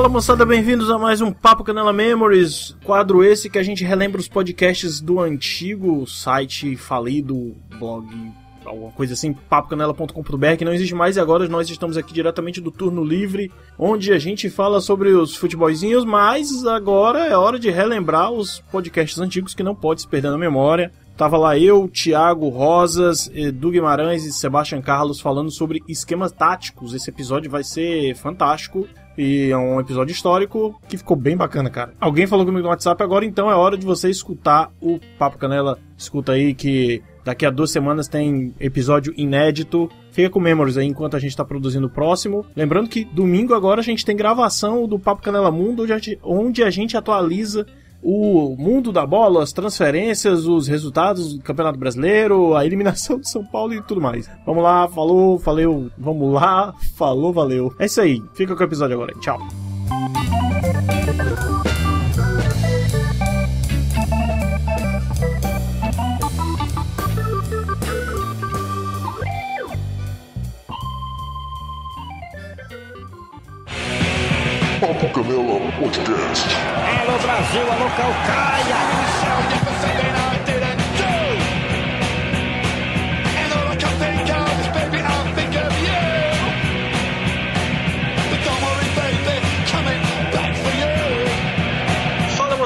Fala moçada, bem-vindos a mais um Papo Canela Memories, quadro esse que a gente relembra os podcasts do antigo site falido, blog, alguma coisa assim, papocanela.com.br, que não existe mais e agora nós estamos aqui diretamente do Turno Livre, onde a gente fala sobre os futebolzinhos, mas agora é hora de relembrar os podcasts antigos que não pode se perder na memória. Tava lá eu, Thiago Rosas, Edu Guimarães e Sebastian Carlos falando sobre esquemas táticos. Esse episódio vai ser fantástico. E é um episódio histórico que ficou bem bacana, cara. Alguém falou comigo no WhatsApp, agora então é hora de você escutar o Papo Canela. Escuta aí que daqui a duas semanas tem episódio inédito. Fica com Memories aí enquanto a gente tá produzindo o próximo. Lembrando que domingo agora a gente tem gravação do Papo Canela Mundo, onde a gente atualiza o mundo da bola, as transferências, os resultados do Campeonato Brasileiro, a eliminação de São Paulo e tudo mais. Vamos lá, falou, valeu, vamos lá, falou, valeu. É isso aí, fica com o episódio agora. Tchau. Papo Canela Podcast. Alô Brasil, alô Calcaia.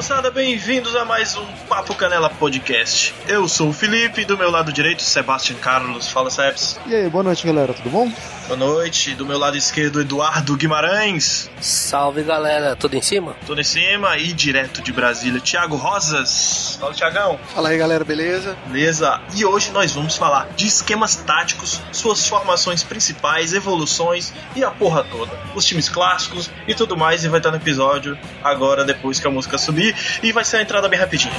Moçada, bem-vindos a mais um Papo Canela Podcast. Eu sou o Felipe, do meu lado direito, Sebastian Carlos. Fala, Sebs. E aí, boa noite, galera, tudo bom? Boa noite. Do meu lado esquerdo, Eduardo Guimarães. Salve galera, tudo em cima? Tudo em cima e direto de Brasília, Thiago Rosas. Fala, Thiagão. Fala aí, galera, beleza? Beleza? E hoje nós vamos falar de esquemas táticos, suas formações principais, evoluções e a porra toda. Os times clássicos e tudo mais. E vai estar no episódio agora, depois que a música subir. E vai ser a entrada bem rapidinha.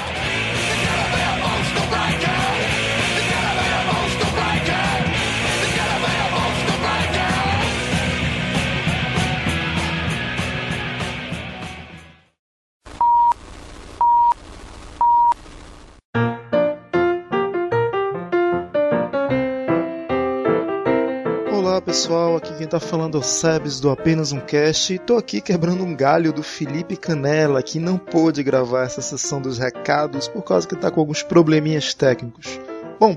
Pessoal, aqui quem tá falando é o Sebes do Apenas um Cast e tô aqui quebrando um galho do Felipe Canela que não pôde gravar essa sessão dos recados por causa que tá com alguns probleminhas técnicos. Bom,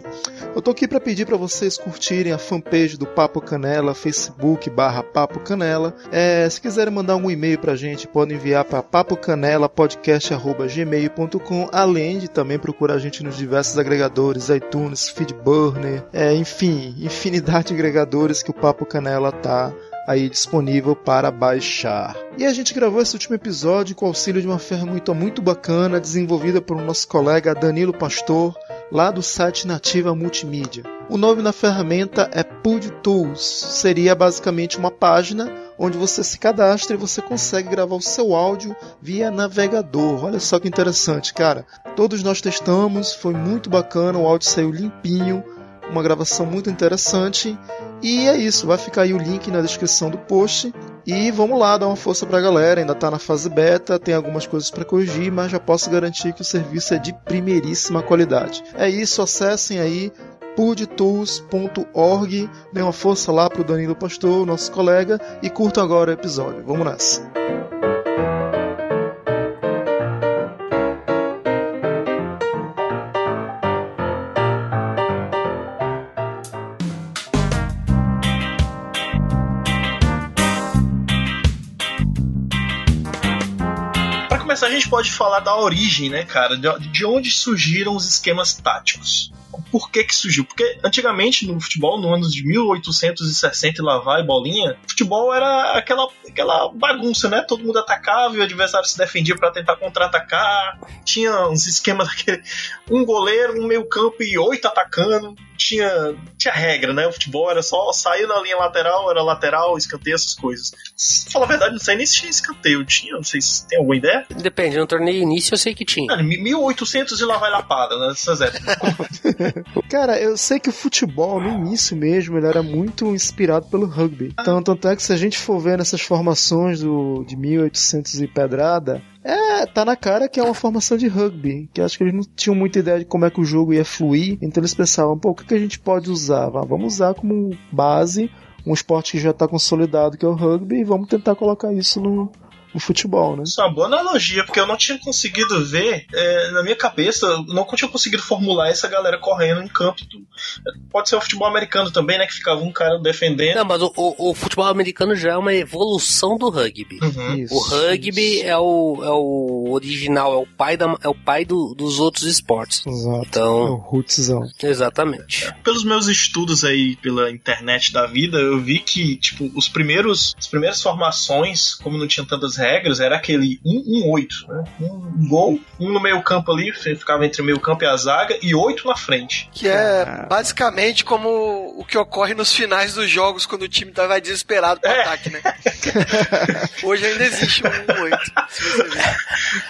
eu tô aqui para pedir para vocês curtirem a fanpage do Papo Canela, Facebook barra Papo Canela. É, se quiserem mandar um e-mail pra gente, podem enviar para papocanelapodcast.gmail.com, além de também procurar a gente nos diversos agregadores, iTunes, Feedburner, é, enfim, infinidade de agregadores que o Papo Canela tá aí disponível para baixar. E a gente gravou esse último episódio com o auxílio de uma ferramenta muito bacana desenvolvida por nosso colega Danilo Pastor, lá do site Nativa Multimídia. O nome da ferramenta é Pud Tools. Seria basicamente uma página onde você se cadastra e você consegue gravar o seu áudio via navegador. Olha só que interessante, cara. Todos nós testamos, foi muito bacana, o áudio saiu limpinho, uma gravação muito interessante. E é isso, vai ficar aí o link na descrição do post. E vamos lá, dar uma força pra galera. Ainda tá na fase beta, tem algumas coisas para corrigir, mas já posso garantir que o serviço é de primeiríssima qualidade. É isso, acessem aí pudtools.org, dê uma força lá pro Danilo Pastor, nosso colega, e curtam agora o episódio. Vamos nessa. Gente pode falar da origem, né, cara? De, de onde surgiram os esquemas táticos. Por que que surgiu? Porque antigamente no futebol, no ano de 1860 e lá vai bolinha, futebol era aquela, aquela bagunça, né? Todo mundo atacava e o adversário se defendia para tentar contra-atacar. Tinha uns esquemas daquele. Um goleiro, um meio campo e oito atacando. Tinha, tinha regra, né? O futebol era só sair na linha lateral, era lateral, escanteio, essas coisas. Pra falar a verdade, não sei nem se tinha escanteio. Tinha, não sei se tem alguma ideia. Depende, no torneio início eu sei que tinha. Cara, 1800 e lá vai lapada, né? Nessas épocas. Cara, eu sei que o futebol, no início mesmo, ele era muito inspirado pelo rugby. Então, tanto é que se a gente for ver nessas formações do, de 1800 e pedrada, é, tá na cara que é uma formação de rugby. Que acho que eles não tinham muita ideia de como é que o jogo ia fluir. Então eles pensavam, pô, o que, que a gente pode usar? Vamos usar como base um esporte que já está consolidado, que é o rugby, e vamos tentar colocar isso no, o futebol, né? Isso é uma boa analogia, porque eu não tinha conseguido ver, é, na minha cabeça, eu não tinha conseguido formular essa galera correndo em campo. Pode ser o futebol americano também, né? Que ficava um cara defendendo. Não, mas o, o, o futebol americano já é uma evolução do rugby. Uhum. Isso, O rugby é o, é o original, é o pai, da, é o pai do- dos outros esportes. Exato. É o Então, rootzão. exatamente. Pelos meus estudos aí pela internet da vida, eu vi que, tipo, os primeiros, as primeiras formações, como não tinha tantas regras, era aquele 1-1-8, né? Um gol, um no meio campo ali, ficava entre o meio campo e a zaga, e oito na frente. Que é basicamente como o que ocorre nos finais dos jogos quando o time tá, vai desesperado pro É. ataque, né? Hoje ainda existe um 8, se você ver.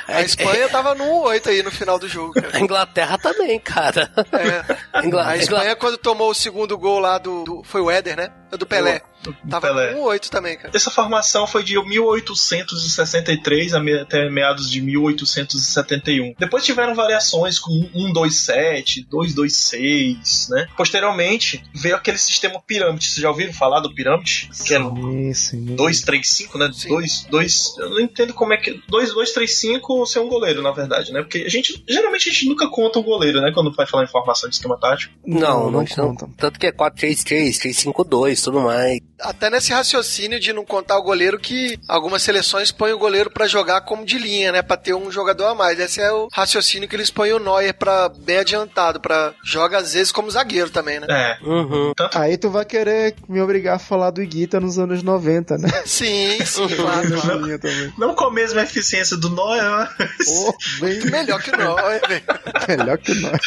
A Espanha tava no 8 aí no final do jogo, cara. A Inglaterra também, cara. É. A Espanha, quando tomou o segundo gol lá do. do- foi o Éder, né? Do Pelé. Tava Pelé. com 8 também, cara. Essa formação foi de 1863 a me- até meados de 1871. Depois tiveram variações com 127, 226, né? Posteriormente veio aquele sistema pirâmide. Vocês já ouviram falar do pirâmide? Que era Sim, sim. 235, né? Sim. 2, 2, eu não entendo como é que 2, 2, 3, 5 ser um goleiro, na verdade, né? Porque a gente geralmente a gente nunca conta o goleiro, né, quando vai falar em formação de esquema tático. Não, não, não não, conta. Tanto que é 4-3-3, 3-5-2, tudo mais. Até nesse raciocínio de não contar o goleiro que algumas seleções põem o goleiro pra jogar como de linha, né? Pra ter um jogador a mais. Esse é o raciocínio que eles põem o Neuer pra bem adiantado, pra joga às vezes como zagueiro também, né? É. Uhum. Aí tu vai querer me obrigar a falar do Iguita nos anos 90, né? Sim, sim, claro, claro. Também. Não com a mesma eficiência do Neuer, mas... Pô, bem Melhor que o Neuer, velho. melhor que o Neuer.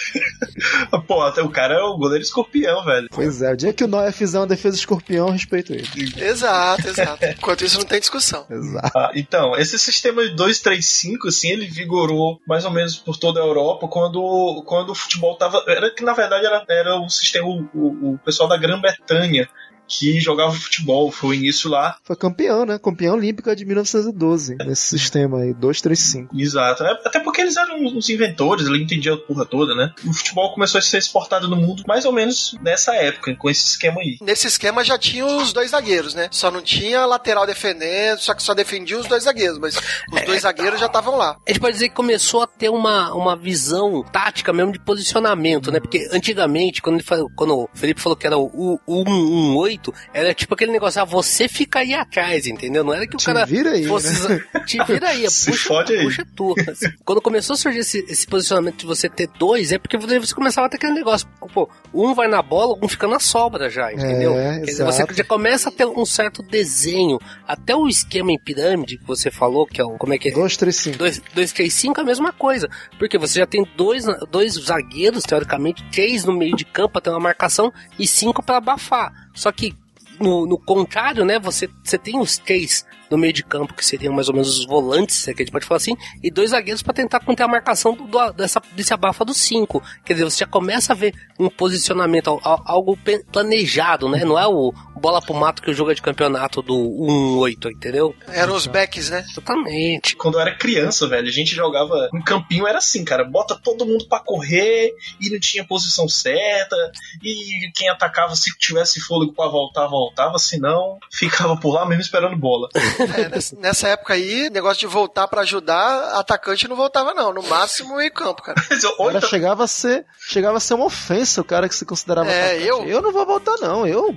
Pô, até o cara é o goleiro escorpião, velho. Pois é, o dia que o Neuer fizer uma defesa escorpião, respeito ele. Exato, exato. Enquanto isso não tem discussão. Exato. Ah, então, esse sistema de 2-3-5, assim, ele vigorou mais ou menos por toda a Europa quando, quando o futebol tava. Era que na verdade era, era o sistema, o, o, o pessoal da Grã-Bretanha que jogava futebol. Foi o início lá. Foi campeão, né? Campeão olímpica de 1912, é. nesse sistema aí, 235. Exato. É, até porque eles eram os inventores, ele entendia a porra toda, né? O futebol começou a ser exportado no mundo mais ou menos nessa época, com esse esquema aí. Nesse esquema já tinha os dois zagueiros, né? Só não tinha lateral defendendo, só que só defendia os dois zagueiros, mas os é, dois é. zagueiros já estavam lá. A gente pode dizer que começou a ter uma, uma visão tática mesmo de posicionamento, né? Porque antigamente, quando, ele, quando o Felipe falou que era o 118, jeito. Era tipo aquele negócio, ah, você fica aí atrás, entendeu? Não era que o te cara vira aí, fosse. Né? Te vira aí, é puxa, aí. puxa tu. Assim, quando começou a surgir esse, esse, posicionamento de você ter dois, é porque você começava a ter aquele negócio. Pô, um vai na bola, um fica na sobra já, é, entendeu? É, Quer dizer, você já começa a ter um certo desenho. Até o esquema em pirâmide que você falou, que é o. Como é que é? 2, 3, 5. 2, 3, 5 é a mesma coisa. Porque você já tem dois, dois zagueiros, teoricamente, três no meio de campo até uma marcação e cinco para abafar. Só que no, no contrário, né? Você, você tem os três no meio de campo, que seriam mais ou menos os volantes, se é que a gente pode falar assim, e dois zagueiros pra tentar conter a marcação do, do- dessa, desse abafa dos cinco. Quer dizer, você já começa a ver um posicionamento, al- al- algo planejado, né? Não é o bola pro mato que o jogo é de campeonato do 1-8, entendeu? Eram os backs, né? Exatamente. Quando eu era criança, velho, a gente jogava em campinho, era assim, cara, bota todo mundo pra correr e não tinha posição certa, e quem atacava, se tivesse fôlego pra voltar, voltava, se não, ficava por lá mesmo esperando bola. É, nessa, época aí, negócio de voltar pra ajudar, atacante não voltava não, no máximo meio campo, cara. Mas eu- Cara, Oita, chegava a ser chegava a ser uma ofensa o cara que se considerava É, atacante. eu- eu não vou voltar não, eu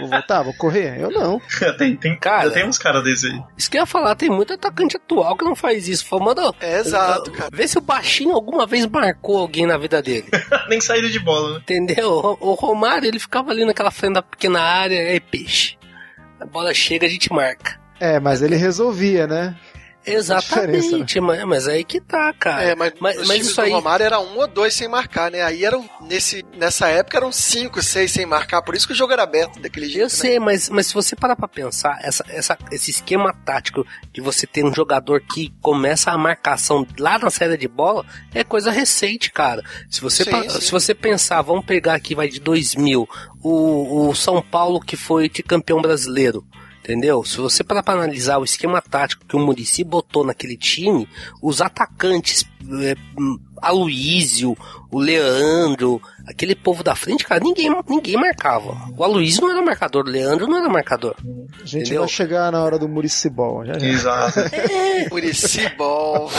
vou voltar, vou correr, eu não. tem, tem, Cara. tem uns caras desses aí. Isso que eu ia falar, tem muito atacante atual que não faz isso. Fala, manda. É, exato, cara. Vê se o baixinho alguma vez marcou alguém na vida dele. Nem saída de bola, né? Entendeu? O Romário, ele ficava ali naquela frente da pequena área, é peixe. A bola chega, a gente marca. É, mas ele resolvia, né? Exatamente, mas, mas aí que tá, cara. É, mas, mas, os mas times isso do aí. Romário era um ou dois sem marcar, né? Aí eram, nesse, nessa época, eram cinco, seis sem marcar, por isso que o jogo era aberto daquele jeito, Eu né? sei, mas, mas se você parar pra pensar, essa, essa, esse esquema tático de você ter um jogador que começa a marcação lá na saída de bola é coisa recente, cara. Se você, Sim, pa- sim. se você pensar, vamos pegar aqui, vai de 2000, o, o São Paulo que foi campeão brasileiro. Entendeu? Se você parar pra analisar o esquema tático que o Murici botou naquele time, os atacantes, é, hum, Aloísio, o Leandro, aquele povo da frente, cara, ninguém, ninguém marcava. O Aloysio não era marcador, o Leandro não era marcador. A gente Entendeu? vai chegar na hora do Muricibol. Já, já. Exato. Muricibol.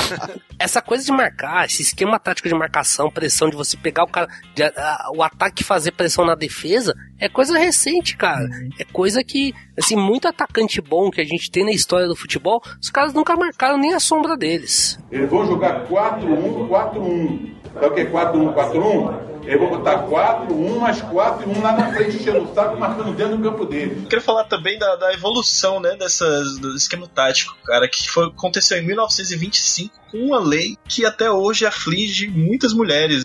Essa coisa de marcar, esse esquema tático de marcação, pressão, de você pegar o cara, de, a- o ataque e fazer pressão na defesa, é coisa recente, cara. É coisa que, assim, muito atacante bom que a gente tem na história do futebol, os caras nunca marcaram nem a sombra deles. Eles vão jogar 4-1, 4-1. Sabe o que é 4-1, 4-1? Eles vão botar 4-1 mais 4 e 1 lá na frente, enchendo o saco, marcando dentro do campo dele. Eu queria falar também da, da evolução, né, dessas, do esquema tático, cara, que foi, aconteceu em 1925 com uma lei que até hoje aflige muitas mulheres.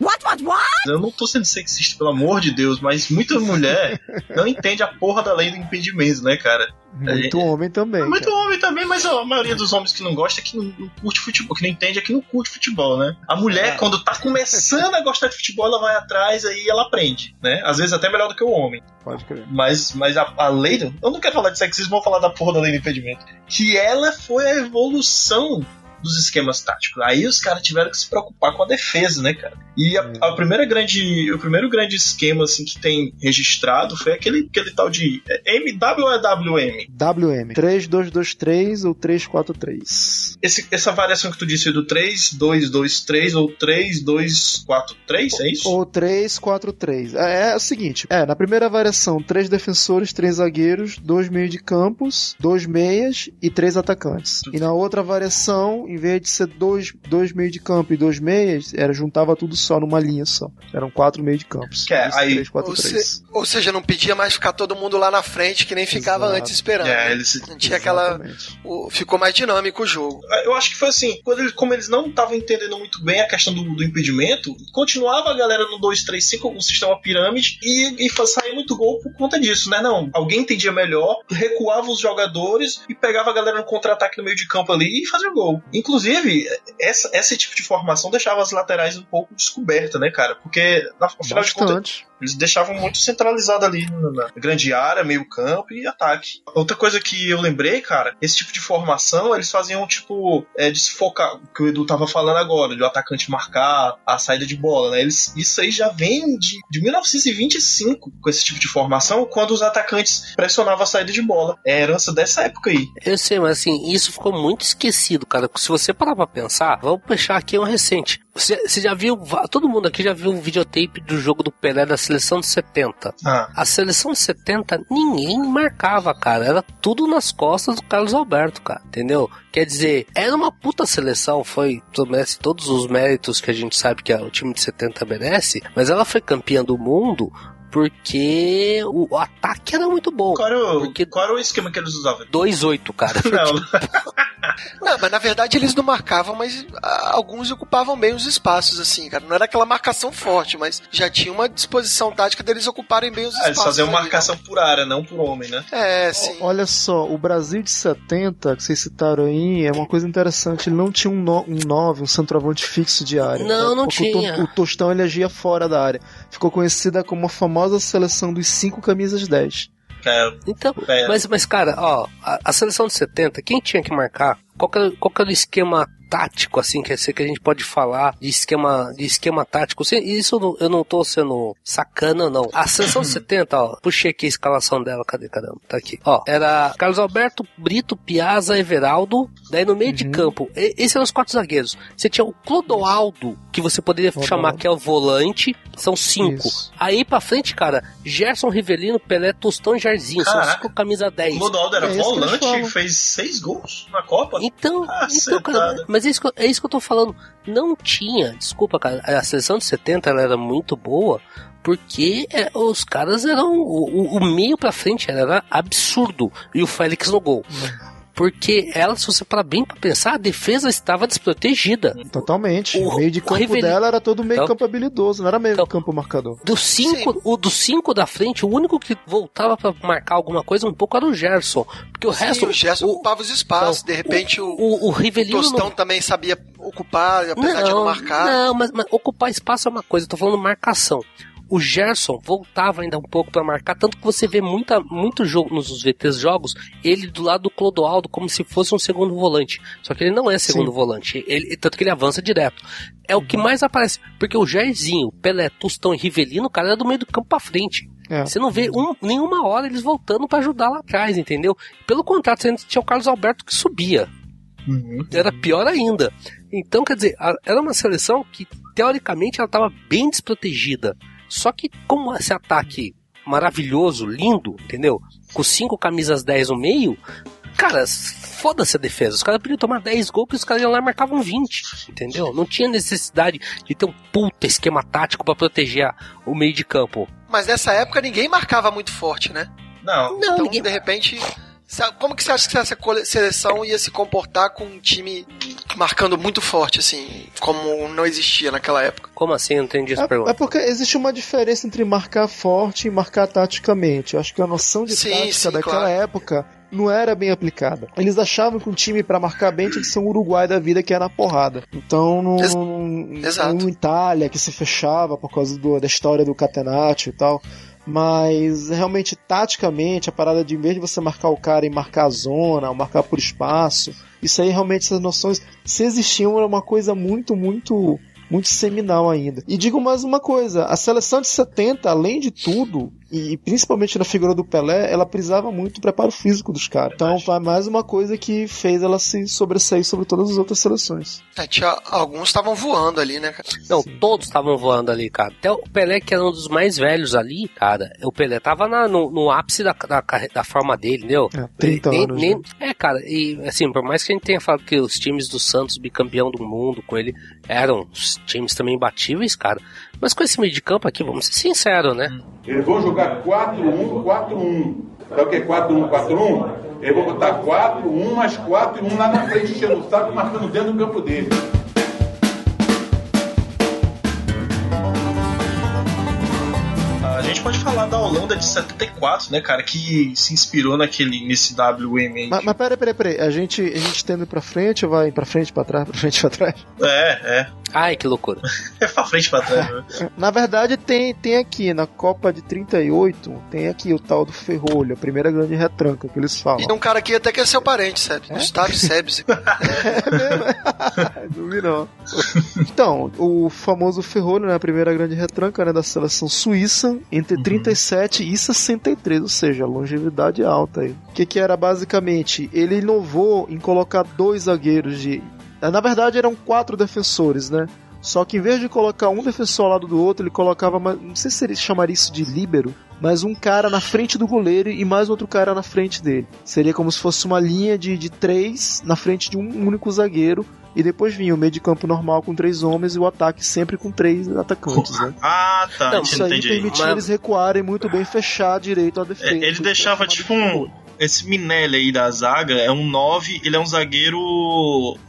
Eu não tô sendo sexista, pelo amor de Deus, mas muita mulher não entende a porra da lei do impedimento, né, cara? Muito homem também. Muito cara. homem também, mas a maioria dos homens que não gosta é que não, não curte futebol, que não entende é que não curte futebol, né? A mulher, quando tá começando a gostar de futebol, ela vai atrás aí ela aprende, né? Às vezes até melhor do que o homem. Pode crer. Mas, mas a, a lei. Eu não quero falar de sexismo, vou falar da porra da lei do impedimento. Que ela foi a evolução dos esquemas táticos. Aí os caras tiveram que se preocupar com a defesa, né, cara? E a, a primeira grande. O primeiro grande esquema assim, que tem registrado foi aquele, aquele tal de. é MW ou é WM? WM. 3223 ou 343. Esse, essa variação que tu disse do 3-2-2-3 ou 3-2-4-3, é isso? Ou 343. É, é o seguinte: é, na primeira variação, três defensores, três zagueiros, dois meios de campos, dois meias e três atacantes. E na outra variação, em vez de ser dois, dois meios de campo e dois meias, era juntava tudo só numa linha só. Eram quatro meios de campos. Que é, Isso, aí- 3, 4, Ou, 3. se- ou seja, não pedia mais ficar todo mundo lá na frente que nem ficava Exato. antes esperando. É, eles, tinha aquela. O- ficou mais dinâmico o jogo. Eu acho que foi assim, quando eles- como eles não estavam entendendo muito bem a questão do, do impedimento, continuava a galera no 2-3-5, o sistema pirâmide, e, e saía muito gol por conta disso, né? Não, alguém entendia melhor, recuava os jogadores e pegava a galera no contra-ataque no meio de campo ali e fazia gol. Inclusive, essa, esse tipo de formação deixava as laterais um pouco descobertas, né, cara? Porque, na- afinal de contas, Bastante. Eles deixavam muito centralizado ali na grande área, meio campo e ataque. Outra coisa que eu lembrei, cara, esse tipo de formação, eles faziam tipo é, desfocar, o que o Edu tava falando agora, de o atacante marcar a saída de bola, né? Eles, isso aí já vem de, de 1925 com esse tipo de formação, quando os atacantes pressionavam a saída de bola. É herança dessa época aí. Eu sei, mas assim, isso ficou muito esquecido, cara. Se você parar pra pensar, vamos puxar aqui um recente. Você, você já viu, todo mundo aqui já viu um videotape do jogo do Pelé da seleção de 70. Ah, A seleção de 70, ninguém marcava, cara. Era tudo nas costas do Carlos Alberto, cara. Entendeu? Quer dizer, era uma puta seleção. Foi, merece todos os méritos que a gente sabe que o time de 70 merece. Mas ela foi campeã do mundo porque o, o ataque era muito bom. qual, era o, Porque- qual era o esquema que eles usavam? 2-8, cara. Não, Não, mas na verdade eles não marcavam, mas ah, alguns ocupavam bem os espaços, assim, cara. Não era aquela marcação forte, mas já tinha uma disposição tática deles ocuparem bem os Ah, espaços. eles faziam ali. marcação por área, não por homem, né? É, sim. Olha só, o Brasil de 70, que vocês citaram aí, é uma coisa interessante. Ele não tinha um 9, um, centroavante fixo de área. Não, não Porque o tinha. O, Tostão ele agia fora da área. Ficou conhecida como a famosa seleção dos 5 camisas 10. É, Então, É. mas, mas cara, ó, a, a seleção de 70, quem tinha que marcar? Qual que, era, qual que era o esquema tático, assim, que, que a gente pode falar de esquema, de esquema tático? Se- Isso eu não, eu não tô sendo sacana, não. A de 70, ó, puxei aqui a escalação dela, cadê, caramba? Tá aqui. Ó, era Carlos Alberto, Brito, Piazza, Everaldo, daí no meio de campo, e- esses eram os quatro zagueiros. Você tinha o Clodoaldo, que você poderia Clodoaldo. chamar que é o volante, são cinco. Isso. Aí pra frente, cara, Gerson Rivelino, Pelé, Tostão e Jarzinho. São cinco camisa 10. O Clodoaldo era É volante e fez seis gols na Copa. Então, Ah, então cara, acertado. Mas é isso, que, eu- é isso que eu tô falando. Não tinha, desculpa, cara, a seleção de 70 ela era muito boa porque é, os caras eram. O, o- meio pra frente era, era absurdo. E o Félix no gol. Porque ela, se você parar bem pra pensar, a defesa estava desprotegida. Totalmente. O- O meio de o campo Rivelino- dela era todo meio Então- campo habilidoso, não era meio Então- campo marcador. Dos cinco, o dos cinco da frente, o único que voltava pra marcar alguma coisa um pouco era o Gerson. Porque o Sim, resto. o Gerson o, ocupava os espaços. então, de repente, o, o, o o Rivelino. não- Tostão também sabia ocupar, apesar de não marcar. Não, mas, mas ocupar espaço é uma coisa, eu tô falando marcação. O Gerson voltava ainda um pouco para marcar, tanto que você vê muita, muito jogo nos VTs jogos, ele do lado do Clodoaldo como se fosse um segundo volante. Só que ele não é segundo Sim. volante, ele, tanto que ele avança direto. É o que mais aparece, porque o Jairzinho, Pelé, Tostão e Rivelino, o cara é do meio do campo pra frente. É. Você não vê um- nenhuma hora eles voltando pra ajudar lá atrás, entendeu? Pelo contrário, você tinha o Carlos Alberto que subia. Uhum. Era pior ainda. Então, quer dizer, era uma seleção que, teoricamente, ela estava bem desprotegida. Só que, como esse ataque maravilhoso, lindo, entendeu? Com cinco camisas 10 no meio, cara, foda-se a defesa. Os caras podiam tomar 10 gols que os caras iam lá e marcavam 20, entendeu? Não tinha necessidade de ter um puta esquema tático pra proteger o meio de campo. Mas nessa época ninguém marcava muito forte, né? Não, Não, Então, ninguém... de repente, como que você acha que essa seleção ia se comportar com um time marcando muito forte, assim, como não existia naquela época? Como assim? Não entendi essa É, pergunta. é porque existe uma diferença entre marcar forte e marcar taticamente. Eu acho que a noção de Sim, tática sim, daquela claro. época não era bem aplicada. Eles achavam que um time pra marcar bem tinha que ser um Uruguai da vida que era na porrada. Então, não, Ex- não- exato. um Itália que se fechava por causa do- da história do Catenaccio e tal. Mas realmente, taticamente, a parada de em vez de você marcar o cara e marcar a zona, ou marcar por espaço, isso aí realmente, essas noções, se existiam, era uma coisa muito, muito, muito seminal ainda. E digo mais uma coisa: a seleção de 70, além de tudo, e principalmente na figura do Pelé, ela precisava muito do preparo físico dos caras. Então, foi mais uma coisa que fez ela se sobressair sobre todas as outras seleções. É, tinha, alguns estavam voando ali, né, cara? Não, Sim. todos estavam voando ali, cara. Até o Pelé, que era um dos mais velhos ali, cara. O Pelé tava na- no, no ápice da, da, da forma dele, entendeu? É, 30 Nem- anos. nem- né? É, cara, e assim, por mais que a gente tenha falado que os times do Santos, bicampeão do mundo, com ele, eram times também imbatíveis, cara. Mas com esse meio de campo aqui, vamos ser sinceros, né? Eles vão jogar 4-1, 4-1. Sabe o que é 4-1, 4-1? Eles vão botar 4-1 mais 4 e 1 lá na frente, enchendo o saco, marcando dentro do campo dele. Gente pode falar da Holanda de 74, né, cara, que se inspirou naquele, nesse WM aí. Mas, mas peraí, peraí, peraí. A gente, a gente tendo pra frente ou vai pra frente, pra trás, pra frente, pra trás? É, é. Ai, que loucura. É pra frente e pra trás, né? Na verdade, tem, tem aqui, na Copa de 38, tem aqui o tal do Ferrolho, a primeira grande retranca que eles falam. E um cara aqui até que é seu parente, sabe? É? Gustavo Sebes. É mesmo? Duvido não. Então, o famoso Ferrolho, né, a primeira grande retranca né, da seleção suíça, entre 37 e 63, ou seja, longevidade alta aí. O que, que era basicamente? Ele inovou em colocar dois zagueiros de. Na verdade, eram quatro defensores, né? Só que em vez de colocar um defensor ao lado do outro, ele colocava, uma- não sei se ele chamaria isso de líbero, mas um cara na frente do goleiro e mais outro cara na frente dele. Seria como se fosse uma linha de, de três na frente de um único zagueiro. E depois vinha o meio de campo normal com três homens e o ataque sempre com três atacantes, né? Ah, tá, Não, Isso aí entendi. permitia Mas- eles recuarem muito bem, fechar direito a defesa. É, ele Tudo deixava tipo de um. Esse Minelli aí da zaga é um 9, ele é um zagueiro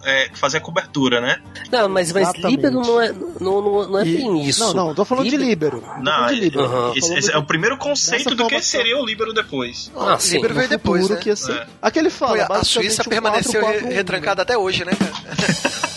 é, que fazia cobertura, né? Não, mas, mas Exatamente. líbero não é, não, não, não é E- bem isso. Não, não, tô falando de líbero. Não, falando de líbero. Esse, esse de- é o primeiro conceito do que seria o Líbero depois. Ah, sim. Líbero veio depois, né? que ia ser. É. Aquele fala, Foi, a Suíça permaneceu 4-4-1, re- né? retrancada até hoje, né, cara?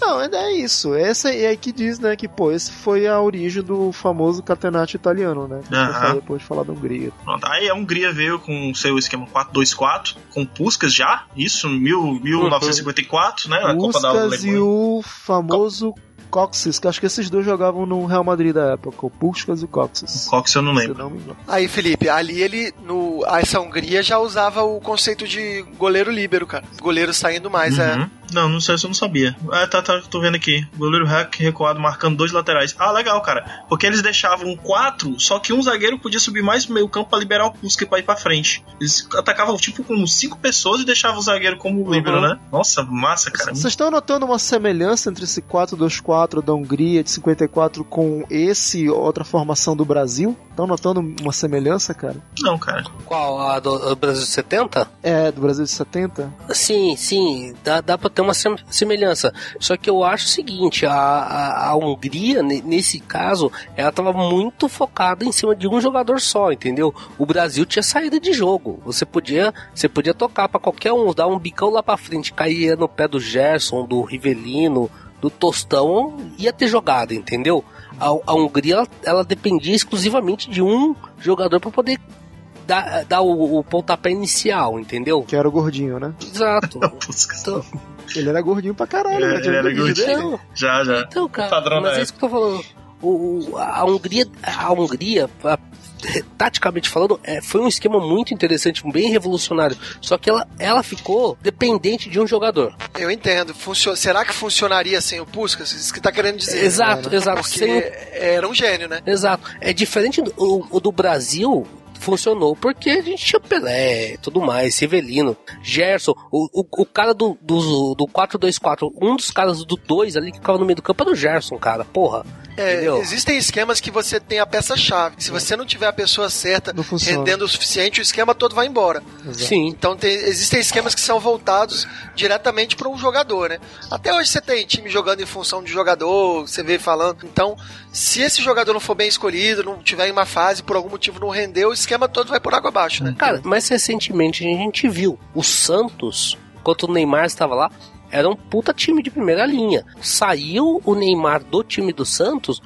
Não, é isso. Essa é aí que diz, né, que, pô, esse foi a origem do famoso catenaccio italiano, né? Que a falar depois de falar da Hungria. Pronto. Aí a Hungria veio com o seu esquema 4-2-4, com Puskas já, isso, em mil, 1954, né? Na Copa da Puskas e Alemanha. o famoso Coxes, que acho que esses dois jogavam no Real Madrid da época, o Puskas e o Coxes. Cox eu não lembro. não. Aí, Felipe, ali ele, no, essa Hungria já usava o conceito de goleiro líbero, cara. Goleiro saindo mais, é. Uhum. Não, não sei se eu não sabia. Ah, tá, tá, tô vendo aqui. Goleiro hack recuado marcando dois laterais. Ah, legal, cara. Porque eles deixavam quatro, só que um zagueiro podia subir mais pro meio campo pra liberar o Puskas pra ir pra frente. Eles atacavam tipo com cinco pessoas e deixavam o zagueiro como líbero, né? Nossa, massa, cara. Vocês estão notando uma semelhança entre esse 4-2-4 da Hungria de 54 com esse outra formação do Brasil? Estão notando uma semelhança, cara? Não, cara. Qual? A do, do Brasil 70? É, do Brasil de 70? Sim, sim, dá, dá pra ter uma sem- semelhança. Só que eu acho o seguinte, a, a, a Hungria, ne- nesse caso, ela tava muito focada em cima de um jogador só, entendeu? O Brasil tinha saída de jogo. Você podia, você podia tocar pra qualquer um, dar um bicão lá pra frente, caía no pé do Gerson, do Rivelino, do Tostão, ia ter jogada, entendeu? a, a Hungria ela, ela dependia exclusivamente de um jogador para poder dar, dar o, o pontapé inicial, entendeu? Que era o gordinho, né? Exato. Então, Ele era gordinho pra caralho. Ele- né? Ele era dele. então, Já, já. então, cara, Padrão mas é isso que eu tô falando. O, a Hungria, a Hungria, a- taticamente falando, é, foi um esquema muito interessante, bem revolucionário. Só que ela, ela ficou dependente de um jogador. Eu entendo. Funcio- Será que funcionaria sem o Puskas? Isso que tá querendo dizer. Exato, né? exato. Porque Sem era um gênio, né? Exato. É diferente do o, o do Brasil. Funcionou porque a gente tinha Pelé, tudo mais, Severino, Gerson, o, o, o cara do, do, do 4-2-4, um dos caras do 2 ali que ficava no meio do campo era o Gerson, cara, porra. É, existem esquemas que você tem a peça-chave. Se você não tiver a pessoa certa rendendo o suficiente, o esquema todo vai embora. Sim. Então tem- existem esquemas que são voltados diretamente para um jogador, né? Até hoje você tem time jogando em função de jogador, você vê falando. Então, se esse jogador não for bem escolhido, não tiver em uma fase, por algum motivo não rendeu, o esquema todo vai por água abaixo, né? Cara, mais recentemente a gente viu o Santos, enquanto o Neymar estava lá, era um puta time de primeira linha. Saiu o Neymar do time do Santos,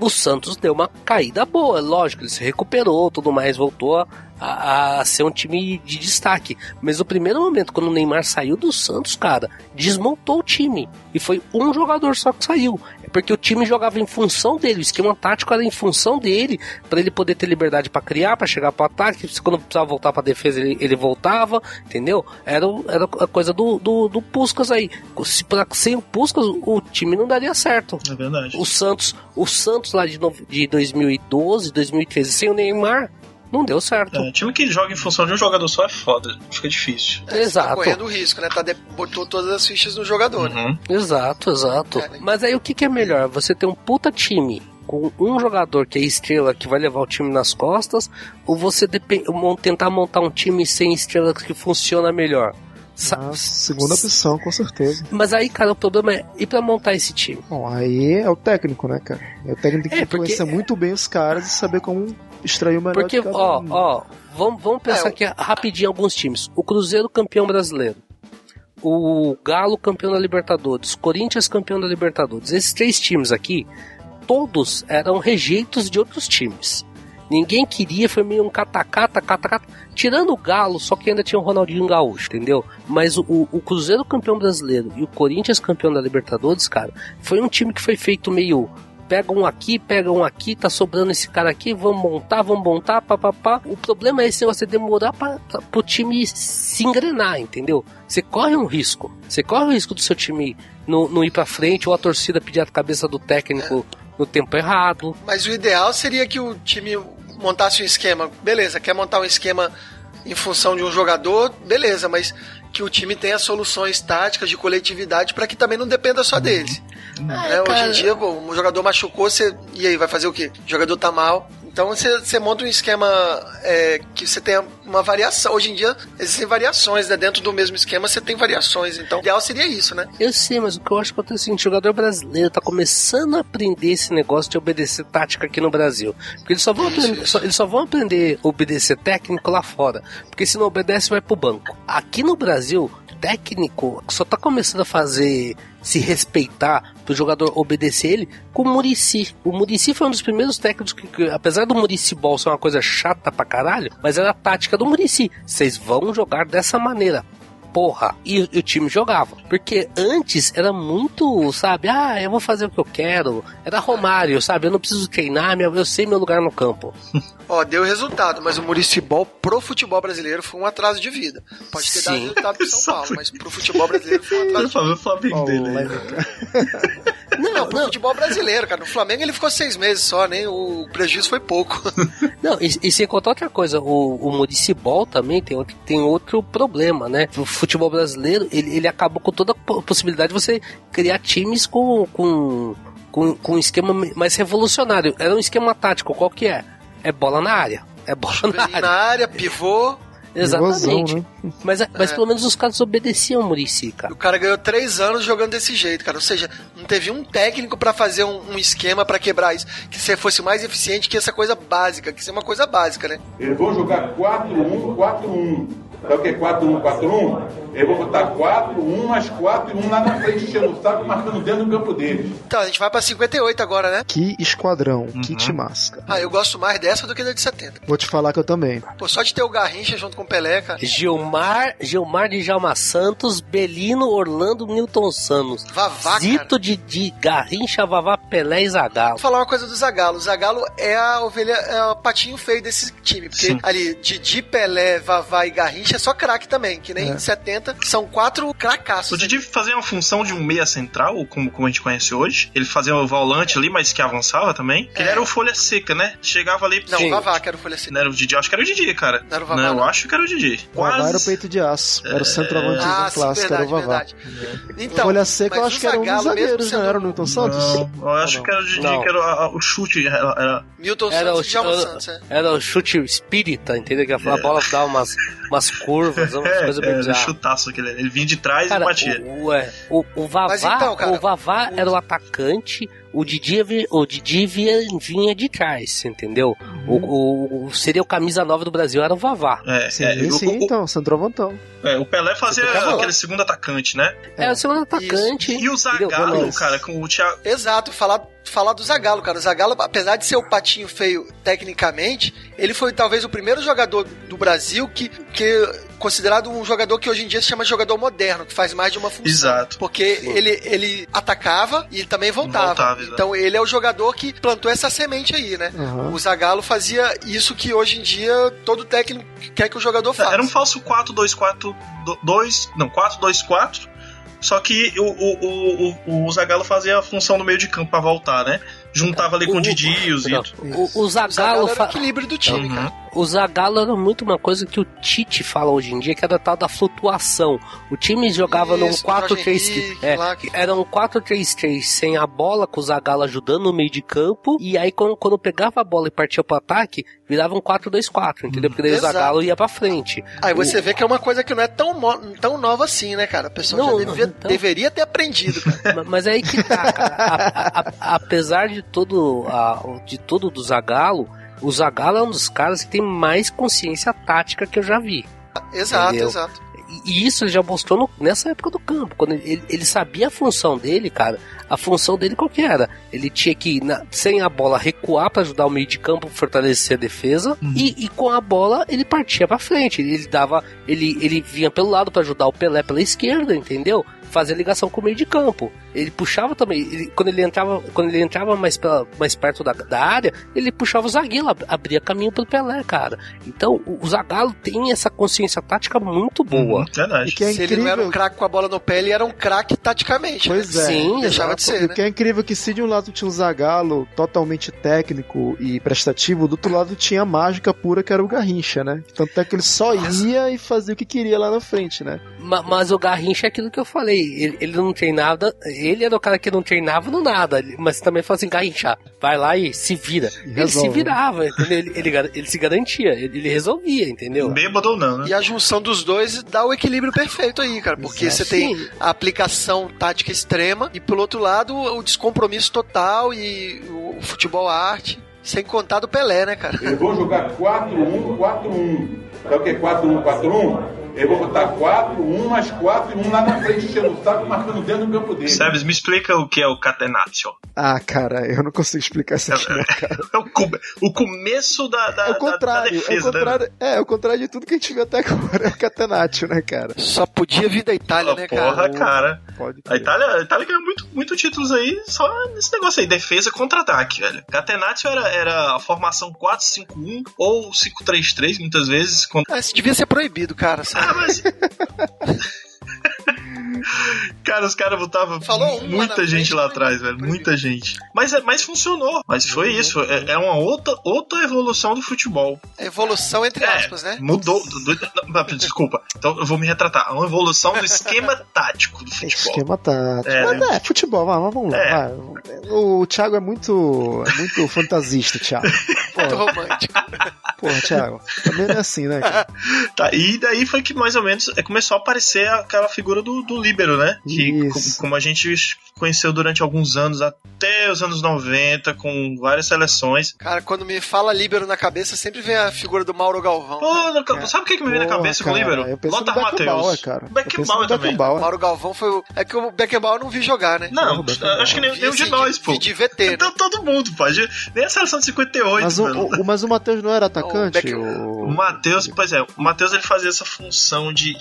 o Santos deu uma caída boa, lógico, ele se recuperou, tudo mais, voltou a, a- a ser um time de destaque. Mas no primeiro momento, quando o Neymar saiu do Santos, cara, desmontou o time. E foi um jogador só que saiu. É porque o time jogava em função dele, o esquema tático era em função dele, para ele poder ter liberdade para criar, para chegar para ataque. Quando precisava voltar para defesa, ele, ele voltava, entendeu? Era, era a coisa do, do, do Puskas aí. Se, pra- sem o Puskas, o time não daria certo. É verdade. O Santos, o Santos lá de, no- de 2012, 2013, sem o Neymar, não deu certo. É, time que joga em função de um jogador só é foda. Fica difícil. Tá Exato. correndo risco, né? Tá de- botou todas as fichas no jogador, né? Uhum. Exato, exato. É. Mas aí o que, que é melhor? Você ter um puta time com um jogador que é estrela que vai levar o time nas costas, ou você depen- mon- tentar montar um time sem estrela que funciona melhor? Sa- A segunda opção, com certeza. Mas aí, cara, o problema é e pra montar esse time? Bom, aí é o técnico, né, cara? É o técnico tem que É, porque- conhecer muito bem os caras e saber como extrair o melhor Porque, de cada ó, um. ó, vamos, vamos pensar É, aqui rapidinho alguns times. O Cruzeiro campeão brasileiro. O Galo campeão da Libertadores. Corinthians campeão da Libertadores. Esses três times aqui, todos eram rejeitos de outros times. Ninguém queria, foi meio um catacata, catacata. Tirando o Galo, só que ainda tinha o Ronaldinho Gaúcho, entendeu? Mas o, o- o Cruzeiro campeão brasileiro e o Corinthians campeão da Libertadores, cara, foi um time que foi feito meio pega um aqui, pega um aqui, tá sobrando esse cara aqui, vamos montar, vamos montar, papapá. O problema é esse negócio de demorar pra, pra, pro time se engrenar, entendeu? Você corre um risco. Você corre o risco do seu time não, não ir pra frente ou a torcida pedir a cabeça do técnico no tempo errado. Mas o ideal seria que o time montasse um esquema. Beleza, quer montar um esquema em função de um jogador, beleza, mas que o time tenha soluções táticas de coletividade para que também não dependa só deles. Né, Hoje em dia, pô, um jogador machucou, você. E aí, vai fazer o quê? O jogador tá mal. Então você, você monta um esquema é, que você tenha uma variação. Hoje em dia existem variações, né? Dentro do mesmo esquema você tem variações. Então, o ideal seria isso, né? Eu sei, mas o que eu acho que acontece é o seguinte: o jogador brasileiro tá começando a aprender esse negócio de obedecer tática aqui no Brasil. Porque eles só vão aprender, só- eles só vão aprender a obedecer técnico lá fora. Porque se não obedece, vai pro banco. Aqui no Brasil, técnico só tá começando a fazer se respeitar pro jogador obedecer ele com o Murici. O Murici foi um dos primeiros técnicos que, que, apesar do Murici Ball ser uma coisa chata pra caralho, mas era a tática do Murici. Vocês vão jogar dessa maneira porra. E, e o time jogava. Porque antes era muito, sabe? Ah, eu vou fazer o que eu quero. Era Romário, sabe? Eu não preciso treinar, eu sei meu lugar no campo. Ó, deu resultado, mas o municipal pro futebol brasileiro foi um atraso de vida. Pode ter dado Sim. resultado pro São Paulo, mas pro futebol brasileiro foi um atraso de Fala o Flamengo dele. Não, Não, pro futebol brasileiro, cara. No Flamengo ele ficou seis meses só, nem o prejuízo foi pouco. não. E, e sem contar outra coisa, o, o Municipal também tem outro, tem outro problema, né? O futebol brasileiro, ele, ele acabou com toda a po- possibilidade de você criar times com, com, com, com um esquema mais revolucionário. Era um esquema tático, qual que é? É bola na área. É bola na área. na área, pivô. Exatamente. Pivôzão, né? Mas, mas É. pelo menos os caras obedeciam o Murici, cara. o cara ganhou três anos jogando desse jeito, cara. Ou seja, não teve um técnico pra fazer um, um esquema pra quebrar isso. Que você fosse mais eficiente que essa coisa básica, que isso é uma coisa básica, né? Eles vão jogar 4-1, 4-1. Sabe o que é 4-1-4-1? Eu vou botar 4, 1 mais 4 e 1 lá na frente, enchendo o saco, marcando dentro do campo dele. Então, a gente vai pra 58 agora, né? Que esquadrão, Uhum. que timasca. Ah, eu gosto mais dessa do que da de 70. Vou te falar que eu também. Pô, só de ter o Garrincha junto com o Pelé, cara. Gilmar, Gilmar de Jalma Santos, Belino, Orlando, Newton Santos. Vavá, cara. Zito de, de Garrincha, Vavá, Pelé e Zagallo. Vou falar uma coisa do Zagallo. O Zagallo é a ovelha, é o patinho feio desse time. Porque Sim. ali, Didi, Pelé, Vavá e Garrincha é só craque também. Que nem É. em 70 são quatro cracaços. O Didi fazia uma função de um meia central, como, como a gente conhece hoje. Ele fazia o volante ali, mas que avançava também. Ele É. era o folha seca, né? Chegava ali. Não, Sim. o Vavá, que era o folha seca. Não era o Didi, eu acho que era o Didi, cara. Não era o Vavá, Não, eu não. acho que era o Didi. O era o peito de aço. Era o centroavantezão Ah, clássico, era o verdade, Vavá. verdade. Então, Folha seca, eu acho que era um dos zagueiros, não era o Newton Santos? Não, eu acho que era o Didi, que era o, chute. Era, Milton Era o, Santos e era, Santos, é. era o chute espírita, entendeu? Que a a bola dava umas, umas curvas, umas é, coisas bem era o bizarras. chutaço aquele. Ele vinha de trás Cara, e batia. o, o, é, o, o Vavá, então, cara, o Vavá o- era o atacante, o Didi, o Didi vinha, vinha de trás, entendeu? O, o- o- seria o camisa nova do Brasil, era o Vavá. É, Sim, é, o- sim, o, então, centroavantão. é, o Pelé fazia aquele segundo atacante, né? Era o segundo atacante. E o? Zagallo, cara, com o Thiago. Exato, falar, falar do Zagallo, cara. O Zagallo, apesar de ser o patinho feio tecnicamente, ele foi talvez o primeiro jogador do Brasil que, que considerado um jogador que hoje em dia se chama de jogador moderno, que faz mais de uma função. Exato. Porque ele, ele atacava e também voltava. Voltava, então ele é o jogador que plantou essa semente aí, né? Aham. O Zagallo fazia isso que hoje em dia todo técnico quer que o jogador faça. Era um falso 4-2-4-2. Não, 4-2-4. Só que o, o, o, o, o Zagallo fazia a função no meio de campo pra voltar, né? Juntava ali com o Didi e o Zito. o, o O Zagallo Zagallo, era o equilíbrio do time, Uhum. cara. O Zagallo era muito uma coisa que o Tite fala hoje em dia, que da tal da flutuação. O time jogava num Isso, Jorge 4-3... Henrique, É, lá que era um 4-3-3 sem a bola, com o Zagallo ajudando no meio de campo, e aí quando, quando pegava a bola e partia pro ataque, virava um 4-2-4, entendeu? Porque daí o Exato. Zagallo ia pra frente. Aí você vê que é uma coisa que não é tão, tão nova assim, né, cara? A pessoa Não, já devia, então- deveria ter aprendido, cara. Ma- Mas é aí que tá, cara. A- a- a- apesar de todo, a- de tudo do Zagallo, o Zagallo é um dos caras que tem mais consciência tática que eu já vi. Exato, Entendeu? exato. E isso ele já mostrou no- nessa época do campo. Quando ele, ele- ele sabia a função dele, cara. A função dele qual que era? Ele tinha que, na- sem a bola, recuar pra ajudar o meio de campo, fortalecer a defesa. E, e com a bola, ele partia pra frente. Ele, dava. Ele, ele vinha pelo lado pra ajudar o Pelé pela esquerda, entendeu? Fazer ligação com o meio de campo. Ele puxava também. ele- quando, ele entrava, quando ele entrava mais, pela- mais perto da, da área, ele puxava o zagueiro, ab- abria caminho pro Pelé, cara. Então, o, o Zagallo tem essa consciência tática muito boa. Verdade. E que é Se ele não era um incrível. craque com a bola no pé, ele era um craque taticamente. Pois né? é. Sim, Deixava exato. de ser, E o né? que é incrível é que se de um lado tinha o Zagallo totalmente técnico e prestativo, do outro lado tinha a mágica pura que era o Garrincha, né? Tanto é que ele só ia e fazia o que queria lá na frente, né? Ma- Mas o Garrincha é aquilo que eu falei. Ele, ele não treinava. Ele era o cara que não treinava no nada. Mas também falou assim: Garrincha, vai lá e se vira. ele se resolve. virava, entendeu? Ele, ele, ele se garantia, ele, ele resolvia, entendeu? Bêbado ou não, né? E a junção dos dois dá o equilíbrio perfeito aí, cara. Porque Exato. você tem a aplicação tática extrema e, pelo outro lado, o descompromisso total e o futebol arte. Sem contar do Pelé, né, cara? Eles vão jogar 4-1, 4-1. Sabe o que é 4-1, 4-1? Eu vou botar 4, 1 mais 4 e 1 lá na frente, enchendo o saco, marcando dentro do campo dele. Sebes, me explica o que é o catenaccio. Ah, cara, eu não consigo explicar isso aqui, não, cara. É o, co- o começo da, da, É o da- contrário, da é o defesa, né? contrário, é, é o contrário de tudo que a gente viu até agora, é o Catenaccio, né, cara? Só podia vir da Itália, né, cara? Porra, cara. Pode A. Itália, a Itália ganhou muito, muito títulos aí só nesse negócio aí, defesa contra ataque, velho. Catenaccio era, era a formação 4-5-1 ou 5-3-3, muitas vezes. Quando... Ah, isso devia ser proibido, cara. sabe? Mas. Cara, os caras botavam Falou muita gente lá atrás, velho. Muita gente. Mas, é- mas funcionou. Mas foi isso. É, é uma outra, outra evolução do futebol. Evolução entre É, aspas, né? Mudou. do- do- não, desculpa. Então eu vou me retratar. É uma evolução do esquema tático do futebol. Esquema tático. É, Mas né? é, futebol, vai, mas vamos lá. É. vai. O Thiago é muito, é muito fantasista, Thiago. Pô, Muito romântico. Porra, Thiago, também não é assim, né? cara? Tá, e daí foi que mais ou menos é, começou a aparecer aquela figura do, do líbero, né? Que, Isso. co- como a gente conheceu durante alguns anos, até os anos 90, com várias seleções. Cara, quando me fala líbero na cabeça, sempre vem a figura do Mauro Galvão. Pô, no- sabe o que, que me veio na cabeça com o cara, líbero? Lothar Beckenbauer, Matheus. cara. Beckenbauer também. Beckenbauer. Mauro Galvão foi o. É que o Beckenbauer eu não vi jogar, né? Não, Não, acho que nem, nenhum de nós, pô. De, de VT, né? Então todo mundo, pô. Nem a seleção de 58, Mas o, o- mas o Matheus não era atacante? Beck- O O... Matheus, pois é, o Matheus ele fazia essa função de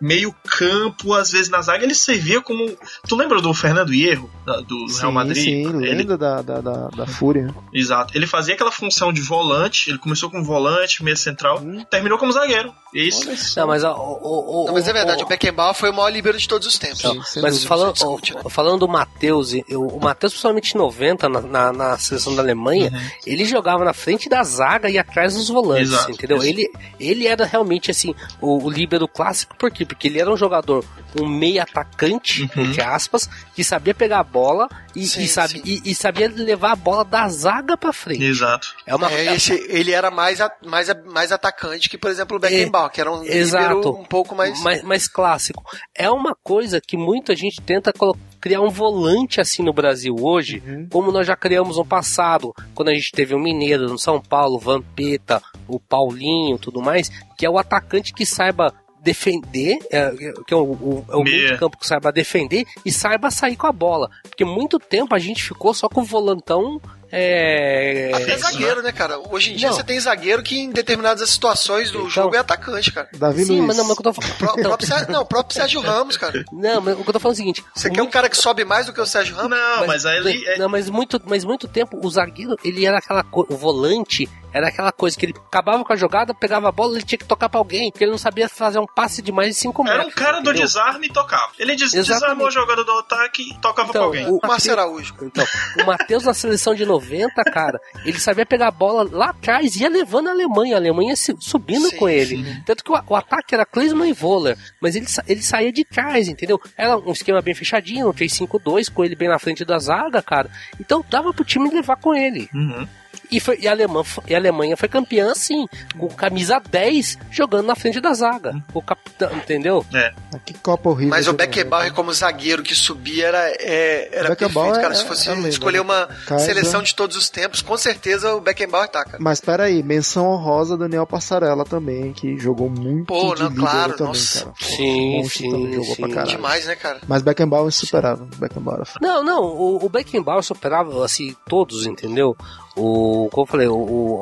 meio campo, às vezes na zaga, ele servia como. Tu lembra do Fernando Hierro, da- do Real Madrid? sim, ele, lenda da, da, da, da Fúria. exato. Ele fazia aquela função de volante, ele começou como volante, meia central, Hum. terminou como zagueiro. Isso. Olha só. Não, mas, ó, o, o, Não, mas é verdade, o, o Beckenbauer foi o maior líbero de todos os tempos. Sim, Mas dúvida. falando, discute, né? falando do Matheus, eu- o Matheus, principalmente em 90, na, na, na seleção da Alemanha, ele jogava na frente da zaga e atrás dos volantes, Exato, entendeu? isso. Ele, ele era realmente assim, o, o líbero clássico, por quê? Porque ele era um jogador, um meio atacante, Uhum. entre aspas, que sabia pegar a bola e, Sim, e, sabe, e, e sabia levar a bola da zaga pra frente. Exato. É uma É, esse, ele era mais, a- mais, a- mais atacante que, por exemplo, o Beckenbauer, que era um exato. um pouco mais... mais, mais clássico. É uma coisa que muita gente tenta criar um volante assim no Brasil hoje, como nós já criamos no passado, quando a gente teve o Mineiro no São Paulo, o Vampeta, o Paulinho, tudo mais, que é o atacante que saiba defender, é, que é o, o, é o meio de campo que saiba defender e saiba sair com a bola. Porque muito tempo a gente ficou só com o volantão é, Até zagueiro, né, cara? Hoje em dia Não. você tem zagueiro que em determinadas situações do Então- jogo é atacante, cara. Davi Sim, Luiz. mas não, mas o que eu tô falando. Pro- o próprio Sérgio- não, o próprio Sérgio Ramos, cara. Não, mas o que eu tô falando é o seguinte: Você quer um cara que sobe mais do que o Sérgio Ramos? Não, mas, aí ele. é- Não, mas muito, mas muito tempo o zagueiro, ele era aquela co- o volante, era aquela coisa que ele acabava com a jogada, pegava a bola, ele tinha que tocar pra alguém, porque ele não sabia fazer um passe de mais de 5 metros. Era um cara do entendeu? desarme e tocava. Ele des Exatamente. desarmou a jogada do ataque e tocava pra Então, alguém. o, O Márcio Araújo. então, o Matheus na seleção de 90, cara, ele sabia pegar a bola lá atrás e ia levando a Alemanha, a Alemanha subindo Sim, com ele. Tanto que o, o ataque era Klinsmann e Voller, mas ele, ele saía de trás, entendeu? Era um esquema bem fechadinho, um 3-5-2, com ele bem na frente da zaga, cara. Então dava pro time levar com ele. Uhum. E, foi, e, a Alemanha, e a Alemanha foi campeã assim, com camisa 10 jogando na frente da zaga. O capitão, entendeu? É. Que Copa horrível. Mas o Beckenbauer como zagueiro que subia era, é, era perfeito, cara. é- Se fosse é escolher né? uma Kaiser. seleção de todos os tempos, com certeza o Beckenbauer tá, cara. Mas peraí, menção honrosa Daniel Passarella também, que jogou muito Pô, de não, claro, também, nossa. cara. Sim, sim, também jogou sim. pra caralho. Demais, né, cara? Mas Beckenbauer é insuperável. Beckenbauer. é Não, não, o, o Beckenbauer superava, assim, todos, entendeu? O, como eu falei, o,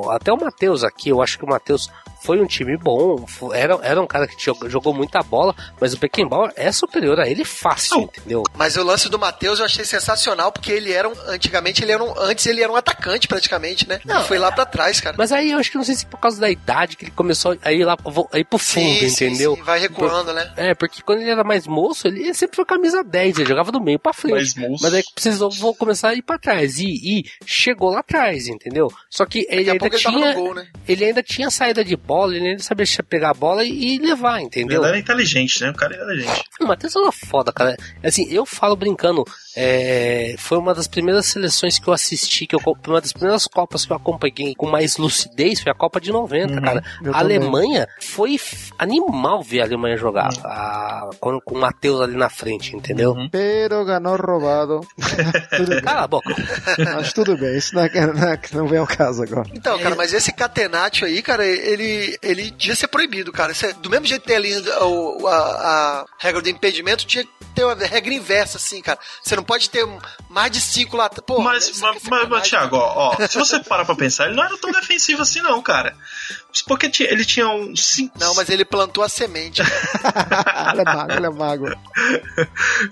o- até o Matheus aqui, eu acho que o Matheus foi um time bom, era, era um cara que jogou, jogou muita bola, mas o Beckenbauer é superior a ele fácil, entendeu? Mas o lance do Matheus eu achei sensacional, porque ele era um, antigamente ele era um, antes ele era um atacante praticamente, né? Não, Ele foi lá pra trás, cara. Mas aí eu acho que não sei se por causa da idade que ele começou a ir lá a ir pro fundo, Sim, sim, entendeu? sim, vai recuando, né? É, porque quando ele era mais moço, ele sempre foi camisa 10, ele jogava do meio pra frente. Mais moço. Mas aí precisou vou começar a ir pra trás. E, e chegou lá atrás, entendeu? Só que ele ainda ele tinha. gol, né? Ele ainda tinha saída de bola, ele ainda sabia pegar a bola e, e levar, entendeu? Ele era inteligente, né? O cara era inteligente. O Matheus era foda, cara. Assim, eu falo brincando, é, foi uma das primeiras seleções que eu assisti, que eu, uma das primeiras Copas que eu acompanhei com mais lucidez foi a Copa de 90, cara. eu A também. Alemanha foi animal ver a Alemanha jogar a- com, com o Matheus ali na frente, entendeu? Pero ganhou roubado. tudo bem. Cala a boca. Mas tudo bem, isso não, é, não, é- não vem ao caso agora. Então, cara, mas esse catenatio aí, cara, ele, ele devia ser proibido, cara. Isso é- do mesmo jeito que tem ali o- a, a regra do impedimento, tinha que ter uma regra inversa, assim, cara. Você não pode ter mais de cinco lá. Pô, mas, aqui mas, é mas, sacanagem. Thiago, ó, ó, se você parar pra pensar, ele não era tão defensivo assim, não, cara. Porque ele tinha um cinco. Não, mas ele plantou a semente. ele é mago, ele é mago.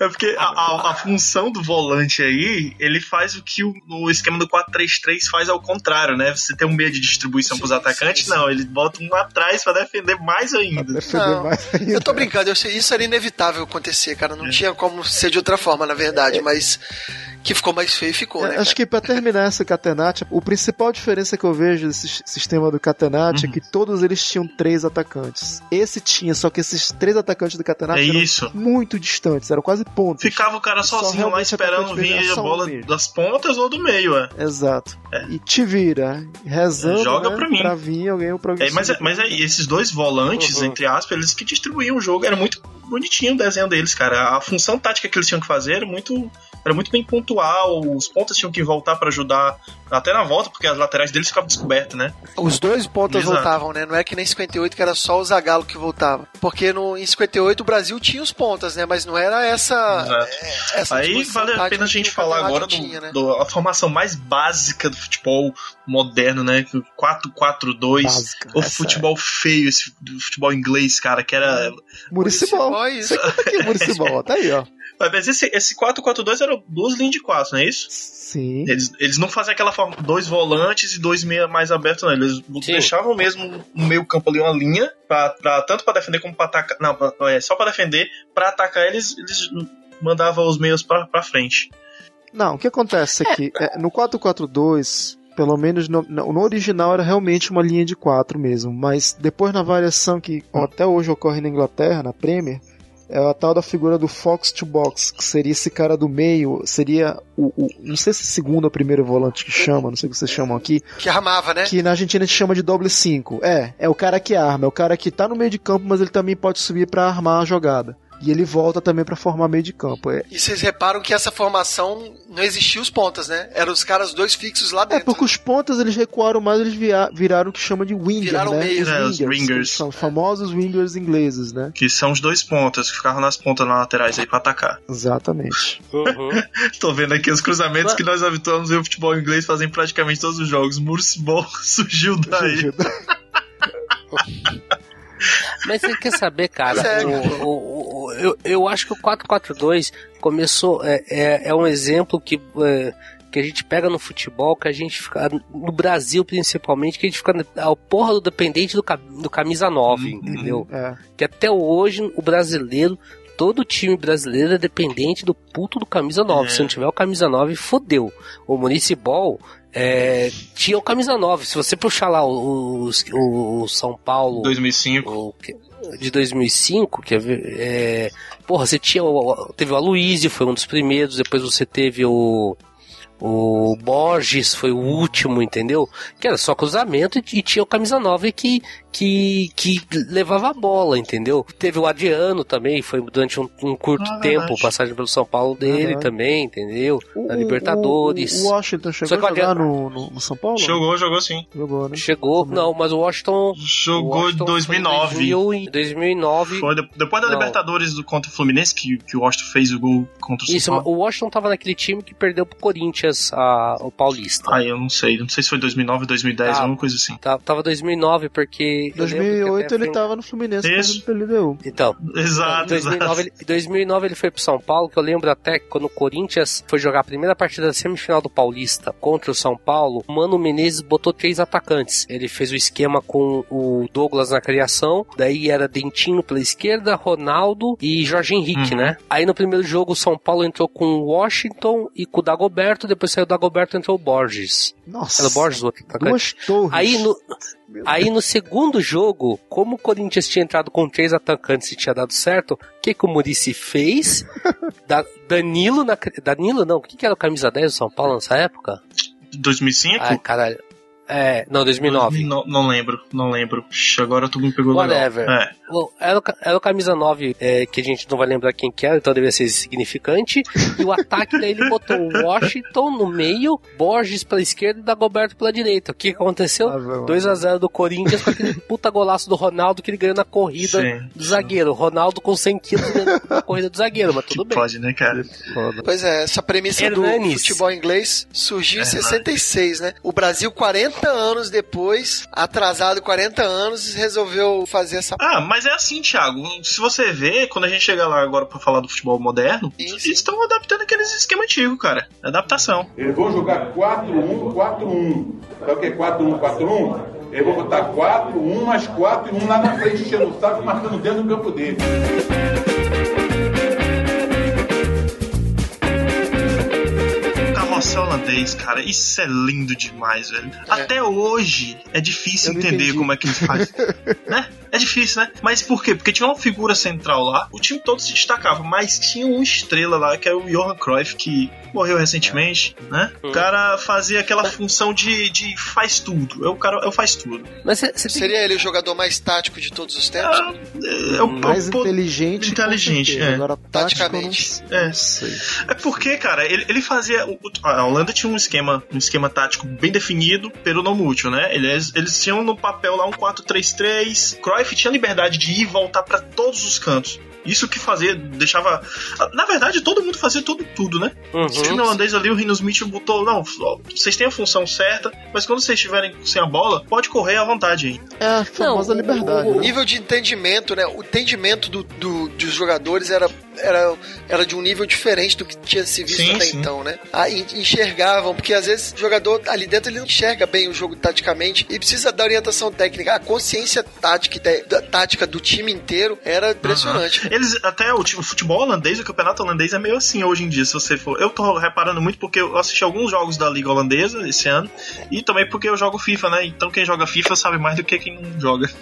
É porque a, a- a função do volante aí, ele faz o que o, o esquema do 4-3-3 faz ao contrário, né? Você tem um meio de distribuição pros Sim, atacantes, sim, não, ele bota um atrás pra defender mais ainda. Defender Não, mais ainda. Eu tô brincando, eu sei, isso era inevitável acontecer, cara. Não tinha como ser de outra forma, na verdade, mas Que ficou mais feio, ficou, né? É, acho que pra terminar essa Catenaccia, o principal diferença que eu vejo desse sistema do Catenaccia Uhum. é que todos eles tinham três atacantes. Esse tinha, só que esses três atacantes do É Catenaccia eram isso. muito distantes, eram quase pontos. Ficava o cara Só sozinho lá esperando vir é a bola mesmo. das pontas ou do meio, é. Exato. É. E te vira, rezando Joga né, pra mim. pra vir alguém pra É, mas, mas aí, esses dois volantes, Uhum. entre aspas, eles que distribuíam o jogo. Era muito bonitinho o desenho deles, cara. A função tática que eles tinham que fazer era muito, era muito bem pontual. Os pontas tinham que voltar pra ajudar até na volta, porque as laterais deles ficavam descobertas, né? Os dois pontas Exato. voltavam, né? Não é que nem 58 que era só o Zagallo que voltava. Porque no, em 58 o Brasil tinha os pontas, né? Mas não era essa. É, essa Aí vale a pena a gente falar agora do, tinha, né? do- a formação mais básica do futebol moderno, né? Que o 4-4-2. Básica, O futebol feio, esse do futebol inglês, cara, que era. Muricibol. Muricibol, isso. Você conta aqui, Muricibol, tá aí, ó. Mas esse, esse 4-4-2 era duas linhas de quatro, não é isso? Sim. Eles, eles não faziam aquela forma, dois volantes e dois meia mais abertos, não. Eles deixavam mesmo no meio campo ali uma linha, pra, pra- tanto pra defender como pra atacar. Não, pra- é, só pra defender. Pra atacar eles, eles mandavam os meios pra, pra frente. Não, o que acontece aqui? É, no 442, pelo menos no, no no original era realmente uma linha de 4 mesmo, mas depois na variação que até hoje ocorre na Inglaterra, na Premier, é a tal da figura do Fox to Box, que seria esse cara do meio, seria o, o- não sei se é segundo ou primeiro volante que chama, não sei o que vocês chamam aqui, Que armava, né? que na Argentina a gente chama de doble 5. É, é o cara que arma, é o cara que tá no meio de campo, mas ele também pode subir pra armar a jogada. E ele volta também pra formar meio de campo. É, E vocês reparam que essa formação não existia os pontas, né? Eram os caras dois fixos lá É, dentro. porque os pontas eles recuaram mais, eles via- viraram o que chama de winger, Viraram né? meios, os né? wingers, Os wingers. São os famosos wingers ingleses, né? Que são os dois pontas, que ficavam nas pontas nas laterais aí pra atacar. Exatamente. Uhum. Tô vendo aqui os cruzamentos que nós habituamos ver o futebol inglês fazem em praticamente todos os jogos. Murcibol surgiu daí. Mas você quer saber, cara? O- o- o- eu, eu acho que o 442 começou. É, é, é um exemplo que, é, que a gente pega no futebol, que a gente fica. No Brasil, principalmente, que a gente fica. A porra do dependente do, do camisa 9, entendeu? É. Que até hoje o brasileiro. Todo time brasileiro é dependente do puto do camisa 9. É. Se não tiver o camisa 9, fodeu. O Municipal é, tinha o camisa 9. Se você puxar lá o, o- o São Paulo 2005. o de 2005, quer ver? É, porra, você tinha teve o Aloysio, foi um dos primeiros, depois você teve o o Borges foi o último, entendeu? Que era só cruzamento e, e tinha o camisa 9 que, que, que levava a bola, entendeu? Teve o Adriano também, foi durante um, um curto Ah, tempo, verdade. passagem pelo São Paulo dele também, entendeu? O- Na Libertadores. O, o Washington chegou Só a que o jogar no, no, no São Paulo? Jogou, jogou sim. Jogou, né? Chegou, Também. não, mas o Washington. Jogou em Washington foi em 2009. 2000 e 2009 Foi de- depois da Não. Libertadores do, contra o Fluminense, que, que o Washington fez o gol contra o São Isso, Paulo. o Washington tava naquele time que perdeu pro Corinthians, a, o Paulista. Ah, eu não sei. Não sei se foi 2009, 2010, Tá. alguma coisa assim. Tá- Tava 2009, porque. Que 2008 até ele foi- tava no Fluminense Isso. pelo LDU. Então, Exato, em 2009, exato. ele, em 2009 ele foi pro São Paulo, que eu lembro até que quando o Corinthians foi jogar a primeira partida da semifinal do Paulista contra o São Paulo, o Mano Menezes botou três atacantes. Ele fez o esquema com o Douglas na criação, daí era Dentinho pela esquerda, Ronaldo e Jorge Henrique, Uhum. né? Aí no primeiro jogo o São Paulo entrou com o Washington e com o Dagoberto, depois saiu o Dagoberto e entrou o Borges. Nossa. Era o Borges o outro atacante? Duas torres. Aí no, aí no segundo jogo, como o Corinthians tinha entrado com três atacantes e tinha dado certo, o que, que o Murici fez? Da- Danilo na. Danilo não, o que, que era o camisa 10 do São Paulo nessa época? 2005? Ai, caralho. É, não, 2009. Não, não lembro, não lembro. Ixi, agora tu me pegou Whatever. legal. É. Bom, Era o, ca- era o camisa 9, é, que a gente não vai lembrar quem que era, então deve ser significante. E o ataque daí ele botou o Washington no meio, Borges pela esquerda e Dagoberto pela direita. O que, que aconteceu? Ah, velho. 2x0 do Corinthians com aquele puta golaço do Ronaldo que ele ganhou na corrida Sim. do zagueiro. Ronaldo com 100 quilos ganhando na corrida do zagueiro, mas Que tudo bem. pode, né, cara? Pois é, essa premissa do Hernanes. futebol inglês surgiu em Hernanes. 66, né? O Brasil, 40 anos depois, atrasado 40 anos, resolveu fazer essa. Ah, mas é assim, Thiago. Se você vê, quando a gente chegar lá agora pra falar do futebol moderno, Sim, eles sim. estão adaptando aqueles esquemas antigos, cara. É Adaptação. Eles vão jogar 4-1, 4-1. Sabe o que é 4-1, 4-1? Eles vão botar 4, 1 mais 4 e 1 lá na frente, enchendo o saco, marcando dentro do campo dele. Carrossel holandês, cara, isso é lindo demais, velho. Até hoje é difícil Eu entender entendi. como é que eles fazem. né? É difícil, né? Mas por quê? Porque tinha uma figura central lá, o time todo se destacava, mas tinha uma estrela lá, que é o Johan Cruyff, que morreu recentemente, né? O cara fazia aquela função de, de faz tudo. É o cara, é o faz tudo. Mas você você tem Seria ele o jogador mais tático de todos os tempos? É, é, o- mais é o- inteligente. com inteligente, certeza. é. Agora, Taticamente. tático, eu não, É. É porque, cara, ele, ele fazia. o- o- A Holanda tinha um esquema, um esquema tático bem definido pelo não mútil, né? Eles, eles tinham no papel lá um 4-3-3. Cruyff tinha liberdade de ir e voltar pra todos os cantos. Isso que fazia, deixava. Na verdade, todo mundo fazia tudo, tudo, né? Uhum. O time holandês ali, o Rinos Mitchell botou, não, vocês têm a função certa, mas quando vocês estiverem sem a bola, pode correr à vontade aí. É a famosa o- liberdade. o- né? nível de entendimento, né? O entendimento do, do- dos jogadores era, era, era de um nível diferente do que tinha se visto Sim, até sim. então, né? Ah, en- enxergavam, porque às vezes o jogador ali dentro ele não enxerga bem o jogo taticamente e precisa da orientação técnica. A consciência tática, da- tática do time inteiro era impressionante. Eles, até o, o futebol holandês, o campeonato holandês é meio assim hoje em dia, se você for. Eu tô reparando muito porque eu assisti alguns jogos da Liga Holandesa esse ano e também porque eu jogo FIFA, né? Então quem joga FIFA sabe mais do que quem não joga.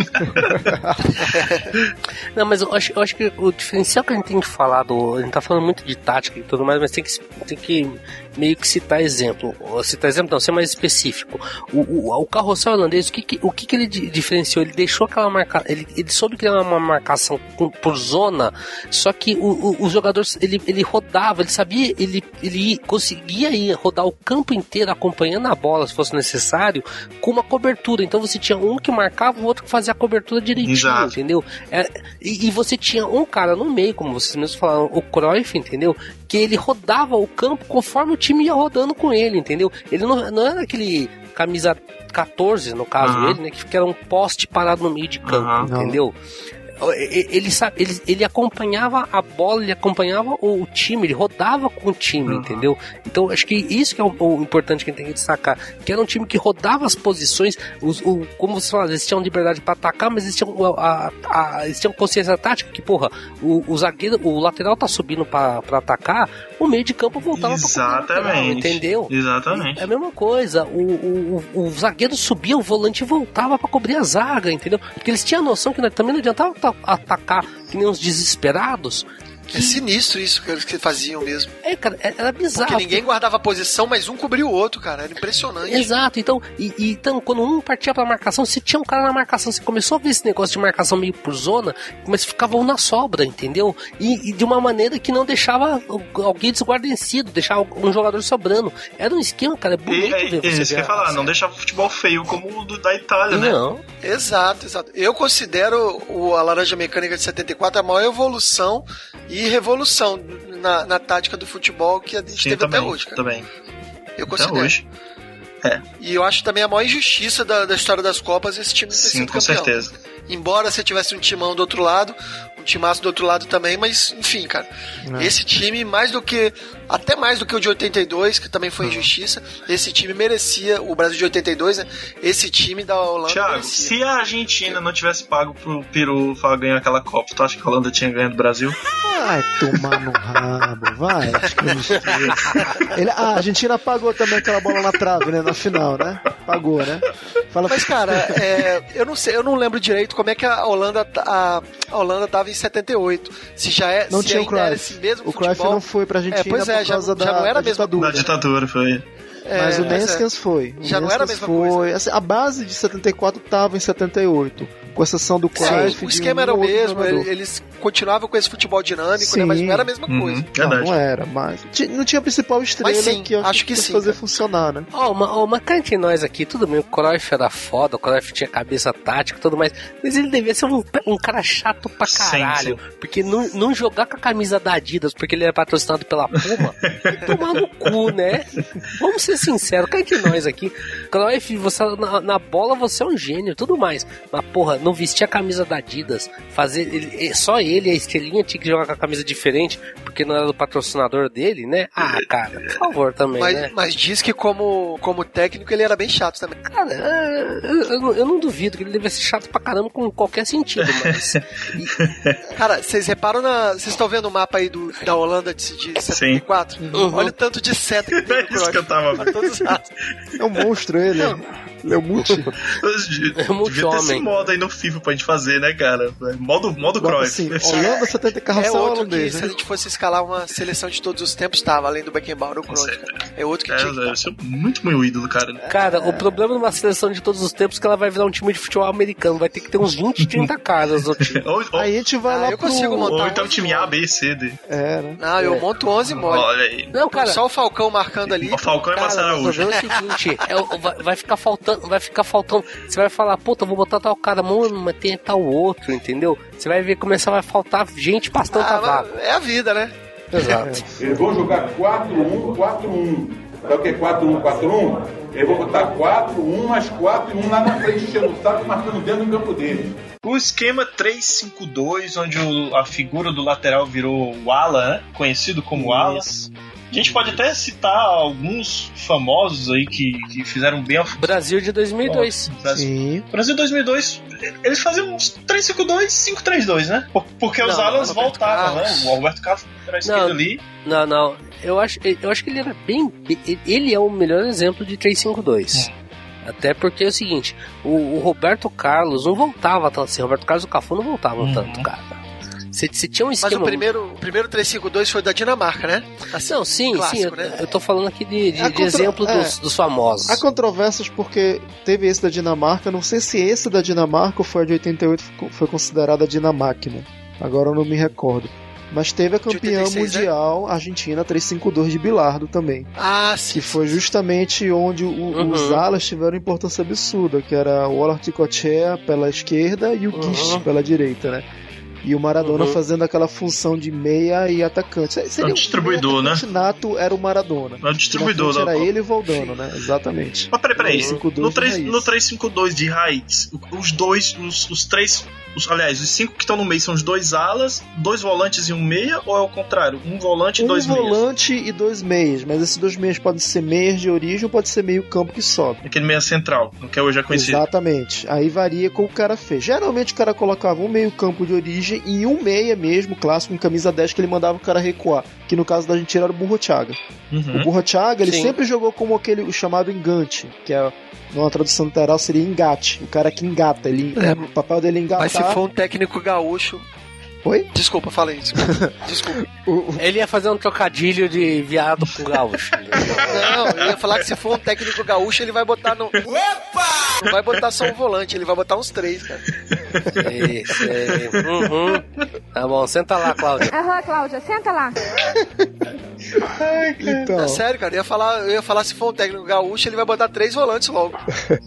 Não, mas eu acho, eu acho que o diferencial que a gente tem que falar do. A gente tá falando muito de tática e tudo mais, mas tem que, tem que meio que citar exemplo. Citar exemplo, não, ser mais específico. O, o, o carrossel holandês, o que, que- o que, que ele di- diferenciou? Ele deixou aquela marca. Ele, ele soube criar uma marcação por zona, só que o, o, os jogadores. Ele, ele rodava, ele sabia, ele, ele conseguia ir rodar o campo inteiro acompanhando a bola, se fosse necessário, com uma cobertura. Então você tinha um que marcava, o outro que fazia a cobertura direitinho, Exato. entendeu? É, e, e você tinha um cara no meio, como vocês mesmos falaram, o Cruyff, entendeu? Que ele rodava o campo conforme o time ia rodando com ele, entendeu? Ele não, não era aquele camisa 14, no caso, Aham. ele, né? Que era um poste parado no meio de campo, Aham. entendeu? E- Ele, sabe, ele, ele acompanhava a bola, ele acompanhava o, time, ele rodava com o time, Uhum. entendeu? Então acho que isso que é o, o importante que a gente tem que destacar. Que era um time que rodava as posições, os, o, como você fala, eles tinham liberdade para atacar, mas eles tinham, a- a- eles tinham consciência tática que, porra, o, o zagueiro, o lateral tá subindo para atacar, o meio de campo voltava pra lateral, Exatamente. entendeu? Exatamente. É a mesma coisa. O, o, o, o zagueiro subia, o volante voltava pra cobrir a zaga, entendeu? Porque eles tinham a noção que também não adiantava ta- atacar que nem uns desesperados. É sinistro isso que eles que faziam mesmo. É, cara, é- era bizarro. Porque ninguém guardava a posição, mas um cobria o outro, cara. Era impressionante. Exato, então, e, e então, quando um partia pra marcação, se tinha um cara na marcação, você começou a ver esse negócio de marcação meio por zona, mas ficava um na sobra, entendeu? E, e de uma maneira que não deixava alguém desguarnecido, deixava um jogador sobrando. Era um esquema, cara, é E, bonito é, ver é você isso que eu ver ia falar, a- não deixava o futebol feio como o do, da Itália, né? Não, Exato, exato. Eu considero o, a Laranja Mecânica de 74 a maior evolução e revolução na, na tática do futebol que a gente Sim, teve também, até hoje, cara. também. Eu Até considero. hoje. E eu acho também a maior injustiça da, da história das Copas esse time ter Sim, sido com campeão. certeza. Embora você tivesse um timão do outro lado, um timaço do outro lado também, mas enfim, cara. É. Esse time, mais do que. Até mais do que o de 82, que também foi injustiça, esse time merecia, o Brasil de 82, né? Esse time da Holanda Thiago, merecia. se a Argentina não tivesse pago pro Peru ganhar aquela Copa, tu acha que a Holanda tinha ganho do Brasil? Vai tomar no rabo, vai. Ele, ah, a Argentina pagou também aquela bola na trave, né? Na final, né? Pagou, né? Fala Mas, cara, é, eu não sei, eu não lembro direito como é que a Holanda, a, a Holanda tava em 78. Se já é. Não se tinha o era Cruyff. esse mesmo O Cruyff futebol, não foi pra Argentina É, pois é, já- já não era da mesmo- ditadura. Na ditadura, foi. É, Mas o pois é. Foi. O Já não era a mesma foi. Assim, a base de 74 tava em 78. Com exceção do Cruyff. Sim, o esquema um era o mesmo, ele- eles continuavam com esse futebol dinâmico, Sim. né, mas não era a mesma Uhum, coisa. Não, não era, mas não tinha a principal estrela Mas sim, que eu acho que que sim, fazer cara. funcionar, né? Ó, uma, ó, uma entre nós aqui, tudo bem, o Cruyff era foda, o Cruyff tinha cabeça tática e tudo mais, mas ele devia ser um, um cara chato pra Sim, caralho, porque não, não jogar com a camisa da Adidas porque ele era patrocinado pela Puma, tomar no cu, né? Vamos ser sinceros, cá entre nós aqui, Cruyff, você, na, na bola você é um gênio, tudo mais, mas porra, não vestir a camisa da Adidas, fazer, ele, só ele, a estrelinha tinha que jogar com a camisa diferente, porque não era do patrocinador dele, né? Ah, cara, por favor também, Mas, né? mas diz que como, como técnico ele era bem chato também. Cara, é, eu, eu não- eu não duvido que ele deve ser chato pra caramba com qualquer sentido, mas. Cara, vocês reparam na. Vocês estão vendo o mapa aí do, da Holanda de, de 74? Uhum. Olha o tanto de seta que tem É isso que eu tava Pra todos os lados. É um monstro ele. Ele é um multi. É um Devia ter esse multi-homem. modo aí no FIFA pra gente fazer, né, cara? Modo, modo Cruyff. assim, Holanda 70 É carrossel outro que, se a né? gente fosse escalar uma seleção de todos os tempos, tava, além do Beckenbauer, o Cruyff. É outro que É, tinha que eu tá. sou muito meu ídolo, cara. Cara, o problema numa seleção de todos os tempos é que ela vai virar um time de futebol americano. Vai ter que ter uns 20, 30 caras no time. Ou, ou, Aí a gente vai Ah, lá eu pro... consigo montar. ou então time A, B, C, D. É, né? Não, eu É. monto 11 mole. Olha aí. Não, cara. Só o Falcão marcando ali. O Falcão e Cara, Massa o Araújo. problema é o seguinte, é o- vai ficar faltando, vai ficar faltando. Você vai falar, puta, vou botar tal cara, mano, mas tem tal outro, entendeu? Você vai ver começar a vai faltar gente pra tanta Ah, vaga. é a vida, né? Exato. Eles vão jogar 4-1, 4-1. Sabe o que é 4-1, 4-1? Eles vão botar 4-1 mais 4 e 1 lá na frente, enchendo o saco marcando dentro do campo deles. O esquema 3-5-2, onde o- a figura do lateral virou o ala, né? Conhecido como ala. A gente pode até citar alguns famosos aí que, que fizeram bem ao Brasil de 2002. Brasil. Sim. Brasil 2002, eles faziam uns 3-5-2, 5-3-2, né? Por- Porque os Não, alas voltavam, Carlos. né? O Alberto Carlos era esquerdo ali. Não, não. Eu acho, eu acho que ele era bem. Ele é o melhor exemplo de 352. Até porque é o seguinte: o, o Roberto Carlos não voltava tanto assim. Roberto Carlos e o Cafu não voltavam Uhum. tanto, cara. Você, você tinha um Mas esquema. o primeiro, o primeiro 352 foi da Dinamarca, né? Assim, Não, sim, clássico, sim. Eu, né? eu tô falando aqui de, de- de exemplo é. dos, dos famosos. Há controvérsias porque teve esse da Dinamarca, não sei se esse da Dinamarca ou foi a de 88 ficou- foi considerada a Dinamáquina. Agora eu não me recordo. Mas teve a campeã 86, né? mundial Argentina 352 de Bilardo também. Ah, sim. Que foi justamente onde o- Uhum. os alas tiveram importância absurda, que era o Olorticochea pela esquerda e o Uhum. pela direita, né? E o Maradona Uhum. fazendo aquela função de meia e atacante. Seria É um distribuidor, o né? atacante nato era o Maradona. É o distribuidor Na frente da- Era ele e o Valdano, né? Exatamente. Mas peraí, peraí. 352 No, de 3, raiz. no 352 de raiz, os dois, os, os três. Os, aliás, os cinco que estão no meio são os dois alas, dois volantes e um meia, ou é o contrário? Um volante e um dois meias? volante e dois meias, mas esses dois meias podem ser meias de origem ou pode ser meio campo que sobe. Aquele meia central, que hoje é conhecido. Exatamente. Aí varia com o cara fez. Geralmente o cara colocava um meio campo de origem e um meia mesmo, clássico, em camisa 10, que ele mandava o cara recuar. Que no caso da Argentina era o Burro Thiaga. O Uhum. Burro Thiaga, ele Sim. sempre jogou como aquele o chamado engante, que é numa tradução literal seria engate. O cara que engata. Ele, É, o papel dele é engatar. Mas se for um técnico gaúcho. Oi? Desculpa, falei. Desculpa. desculpa. O- o- Ele ia fazer um trocadilho de viado com gaúcho. Não, eu ia falar que se for um técnico gaúcho, ele vai botar no. Não vai botar só um volante, ele vai botar uns três, cara. Isso, é. Uhum. Tá bom, senta lá, Cláudia. Aham, Cláudia, senta lá. então, É sério, cara. Eu ia, falar, eu ia falar se for um técnico gaúcho, ele vai botar três volantes logo.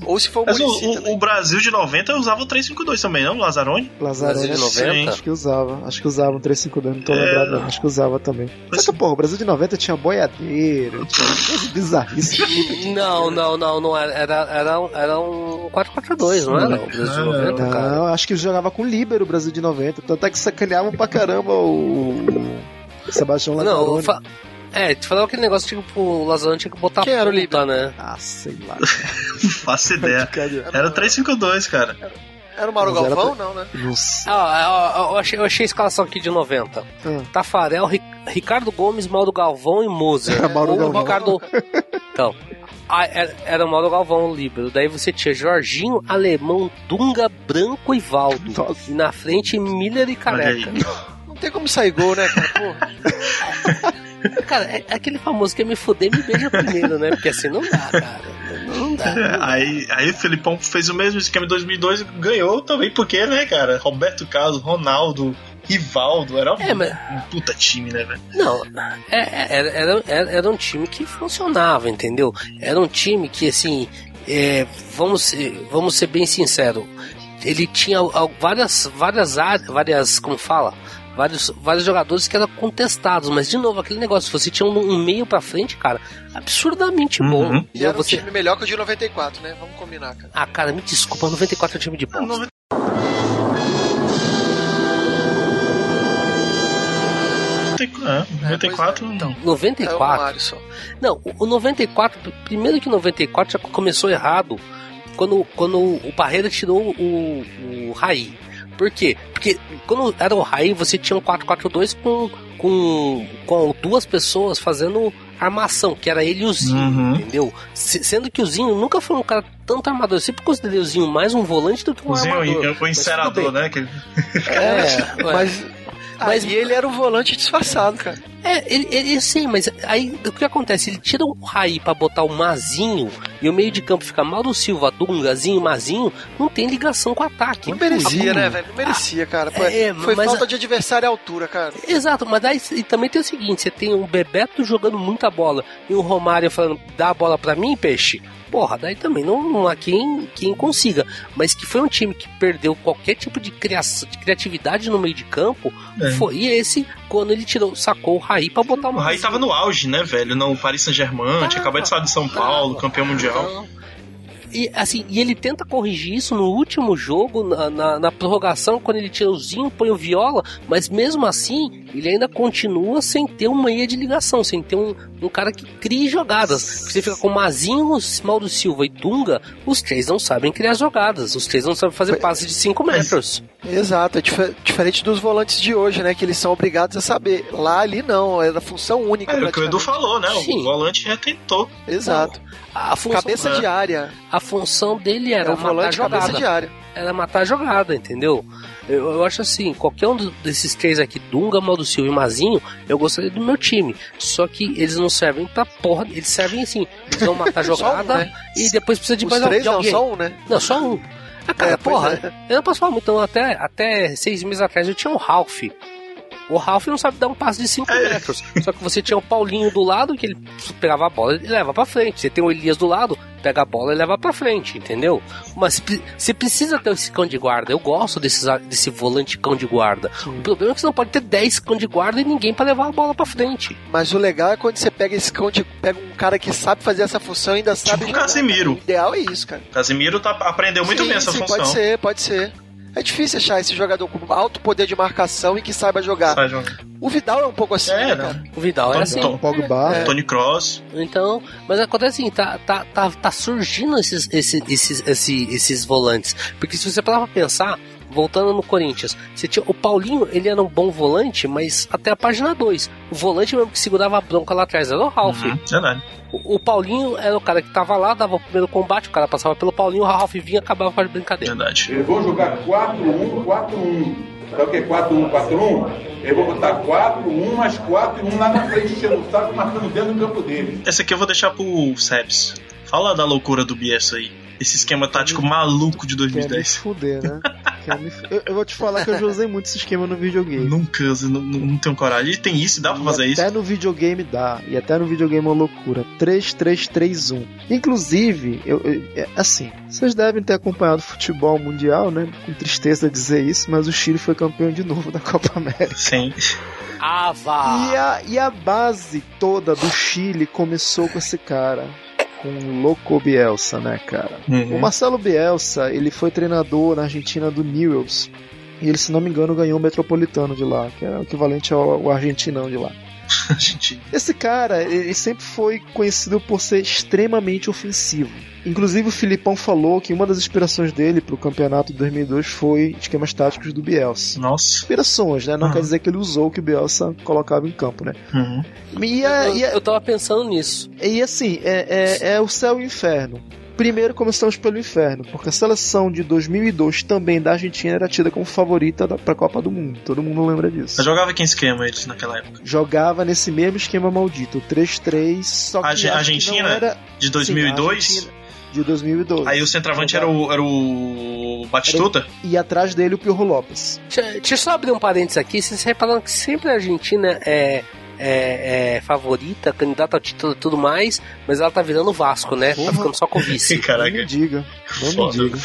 Ou se for o Mas o, o- o Brasil de 90 usava o 352 também, não? Lazarone? Lazarone, Brasil de acho- 90? acho que usava. Acho que usava um 352, não tô É. lembrado, não. Acho que usava também. Só que, porra, o Brasil de 90 tinha boiadeiro, tinha coisa bizarrice. Não, não, não, não era. Era, era, um, era um 4-4-2, não era? O Brasil de 90, cara. Não, acho que jogava com líbero o Brasil de 90. Tanto é que sacaneavam pra caramba o, Sebastião Não, Lazarone. fa... é, te falava aquele negócio tipo, o Lazarone tinha que botar Quem era o ponta, né? Ah, sei lá. Faço ideia. Cara, Era o 352, cara. Era o Mauro Galvão? pra- Não, né? Não sei. Ah, ó, ó, eu, achei, eu achei a escalação aqui de 90. Ah. Tafarel, Ri- Ricardo Gomes, Mauro Galvão e Moser. Mauro Ou Galvão. Ricardo... Então, ah, era, era o Mauro Galvão o líbero. Daí você tinha Jorginho, Alemão, Dunga, Branco e Valdo. Nossa. E na frente, Miller e. Careca. Não tem como sair gol, né, cara? Porra. Cara, é aquele famoso que é me fuder, me beija primeiro, né? Porque assim não dá, cara. Não, não dá. É, aí, aí o Felipão fez o mesmo esquema em 2002 e ganhou também, porque, né, cara? Roberto Carlos, Ronaldo, Rivaldo, era um, É, mas- um puta time, né, velho? Não, é- é- era, era, era, era um time que funcionava, entendeu? Era um time que, assim, é, vamos, ser, vamos ser bem sinceros, ele tinha várias, várias áreas, várias, como fala? Vários, vários jogadores que eram contestados, mas de novo, aquele negócio, você tinha um, um meio pra frente, cara, absurdamente bom. Uhum. E era um Você... time melhor que o de 94, né? Vamos combinar, cara. Ah, cara, me desculpa, 94 é um time de bosta. É. né? 94. Então, É o 94. Romário só. Não, o o 94, primeiro que o 94 já começou errado quando, quando o Parreira tirou o, o Raí. Por quê? Porque quando era o Raí, você tinha um 4-4-2 com, com, com duas pessoas fazendo armação, que era ele e o Zinho, Uhum. entendeu? Se- sendo que o Zinho nunca foi um cara tanto armador. Eu sempre considerei o Zinho mais um volante do que um O Zinho, armador. o encerador, né? Que... É, ué. Mas, Mas- aí ele era o volante disfarçado, cara. É, ele, ele sim, mas aí o que acontece? Ele tira o Raí pra botar o Mazinho e o meio de campo fica Mauro Silva, Dungazinho, Mazinho, não tem ligação com o ataque. Não merecia, Ah, né, velho? Não merecia, cara. Foi, É, foi falta a- de adversário à altura, cara. Exato, mas daí e também tem o seguinte: você tem um Bebeto jogando muita bola e o Romário falando, dá a bola pra mim, peixe. Porra, daí também não, não há quem, quem consiga. Mas que foi um time que perdeu qualquer tipo de, criação, de criatividade no meio de campo, É. foi esse quando ele tirou, sacou o Raí pra botar O. Raí tava no auge, né, velho? No Paris Saint-Germain, tinha acabado de sair de São Paulo, campeão mundial. E, assim, e ele tenta corrigir isso no último jogo, na, na, na prorrogação, quando ele tira o Zinho, põe o Viola, mas mesmo assim, ele ainda continua sem ter uma meia de ligação, sem ter um, um cara que crie jogadas. Você fica com Mazinho, Mauro Silva e Dunga, os três não sabem criar jogadas, os três não sabem fazer passes de 5 metros. Exato, é dif- diferente dos volantes de hoje, né? Que eles são obrigados a saber. Lá, ali não, era função única. É o que o Edu falou, né? Sim. O volante retentou. Exato. A função, Cabeça é. de área. a função dele era Era o matar a volante jogada. cabeça de área. era matar a jogada, entendeu? Eu, eu acho assim, qualquer um desses três aqui, Dunga, Mauro Silva e Mazinho, eu gostaria do meu time. Só que eles não servem pra porra, eles servem assim, eles vão matar a Só um, jogada né? e depois precisa de Os mais três de não, alguém. só um, né? Não, só um. Ah, cara, É, porra, é. eu não posso falar muito, então, até, até seis meses atrás eu tinha um Ralph. O Ralph não sabe dar um passe de 5 É. metros. Só que você tinha o Paulinho do lado, que ele pegava a bola e leva pra frente. Você tem o Elias do lado, pega a bola e leva pra frente, entendeu? Mas você precisa ter esse cão de guarda. Eu gosto desses, desse volante cão de guarda. O problema é que você não pode ter 10 cão de guarda e ninguém pra levar a bola pra frente. Mas o legal é quando você pega esse cão de. pega um cara que sabe fazer essa função e ainda sabe. Tipo o jogar, Casemiro. cara. O ideal é isso, cara. Casimiro tá, aprendeu muito Sim, bem essa sim, função. Pode ser, pode ser. É difícil achar esse jogador com alto poder de marcação e que saiba jogar. Sai. O Vidal é um pouco assim, É, né, né? cara? O Vidal é Tom- assim. Tom- Pogba. É. Tony Cross. Então, mas acontece assim, tá, tá, tá, tá surgindo esses, esses, esses, esses, esses volantes. Porque se você parar pra pensar, voltando no Corinthians, você tinha, o Paulinho, ele era um bom volante, mas até a página 2. O volante mesmo que segurava a bronca lá atrás era o Ralph. Uhum, verdade. O, o Paulinho era o cara que tava lá, dava o primeiro combate, o cara passava pelo Paulinho, o Ralph vinha e acabava com a brincadeira. Verdade. Eles vão jogar 4-1, 4-1. Sabe o que é 4-1, 4-1? Eles vão botar 4-1 mais 4 e 1 lá na frente, enchendo o saco, marcando dentro do campo deles. Esse aqui eu vou deixar pro Sebs. Fala da loucura do Bielsa aí. Esse esquema tático maluco de Quer me 2010. fuder, né? Quer me fu- eu, eu vou te falar que eu já usei muito esse esquema no videogame. Nunca, não, não, não tenho coragem. E tem isso, dá pra E fazer isso. até no videogame dá. E até no videogame é uma loucura. 3-3-3-1. Inclusive, eu, eu- é, assim, vocês devem ter acompanhado o futebol mundial, né? Com tristeza dizer isso, mas o Chile foi campeão de novo da Copa América. Sim. Ah, vá! E a, e a base toda do Chile começou com esse cara. Com o Loco Bielsa, né, cara? O Uhum. Marcelo Bielsa, ele foi treinador na Argentina do Newells. E ele, se não me engano, ganhou o Metropolitano de lá, que é o equivalente ao, ao argentinão de lá. Gente, Esse cara, ele sempre foi conhecido por ser extremamente ofensivo. Inclusive o Filipão falou que uma das inspirações dele pro campeonato de 2002 foi esquemas táticos do Bielsa. nossa. Inspirações, né? Não Uhum. quer dizer que ele usou o que o Bielsa colocava em campo, né? Uhum. E, a- Eu, e a- eu tava pensando nisso. e assim, é, é, é o céu e o inferno. Primeiro começamos pelo inferno, porque a seleção de 2002 também da Argentina era tida como favorita da, pra Copa do Mundo. Todo mundo lembra disso. Mas jogava que esquema eles naquela época? Jogava nesse mesmo esquema maldito, 3-3, só que que Argentina? não era De Sim, 2002? a Argentina, de 2002. Aí o centroavante era o, era o Batistuta? E atrás dele o Pirro Lopes. Deixa, deixa eu só abrir um parênteses aqui. Vocês repararam que sempre a Argentina é, é, é favorita, candidata ao título e tudo mais, mas ela tá virando Vasco, né? Tá Porra. ficando só com o vice. Não Caraca. me diga, não me diga.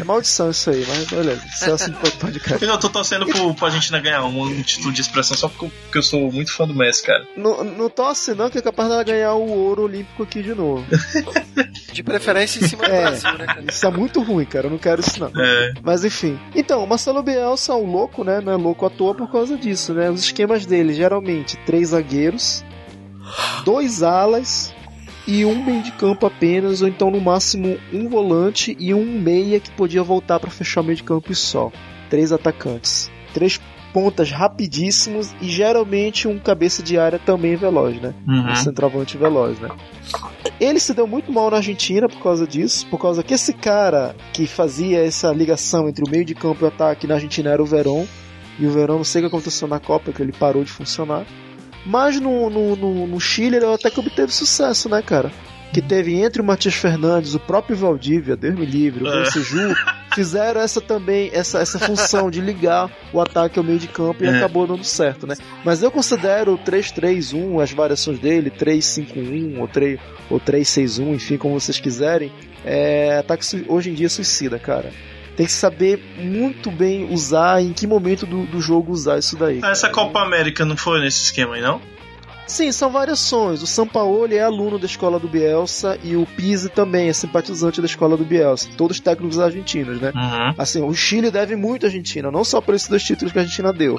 É maldição isso aí, mas beleza. Isso é assim pro podcast. Eu tô torcendo pro, pra Argentina ganhar um título de expressão só porque eu, sou muito fã do Messi, cara. Não, não torce não, que é capaz dela ganhar o ouro olímpico aqui de novo. De preferência em cima do É. Brasil, né, cara? Isso é muito ruim, cara. Eu não quero isso não. É. Mas enfim. Então, o Marcelo Bielsa é um louco, né? Não é louco à toa por causa disso, né? Os esquemas dele, geralmente, três zagueiros, dois alas e um meio de campo apenas, ou então no máximo um volante e um meia que podia voltar para fechar o meio de campo e só. Três atacantes. Três pontas rapidíssimos e geralmente um cabeça de área também veloz, né? Uhum. um centroavante veloz, né? Ele se deu muito mal na Argentina por causa disso, por causa que esse cara que fazia essa ligação entre o meio de campo e o ataque na Argentina era o Verón, e o Verón não sei o que aconteceu na Copa, que ele parou de funcionar. Mas no, no, no, no Chile ele até que obteve sucesso, né, cara? Que teve entre o Matias Fernandes, o próprio Valdívia, Deus me livre, o É. Bonseju, fizeram essa também, essa, essa função de ligar o ataque ao meio de campo e É. acabou dando certo, né? Mas eu considero o 3-3-1, as variações dele, 3-5-1 ou 3 ou 3-6-1, enfim, como vocês quiserem, é ataque hoje em dia suicida, cara. Tem que saber muito bem usar, em que momento do, do jogo usar isso daí. Ah, Essa Copa América não foi nesse esquema aí, não? Sim, são variações. O Sampaoli é aluno da escola do Bielsa e o Pizzi também é simpatizante da escola do Bielsa. Todos técnicos argentinos, né? Uhum. Assim, o Chile deve muito à Argentina, não só por esses dois títulos que a Argentina deu.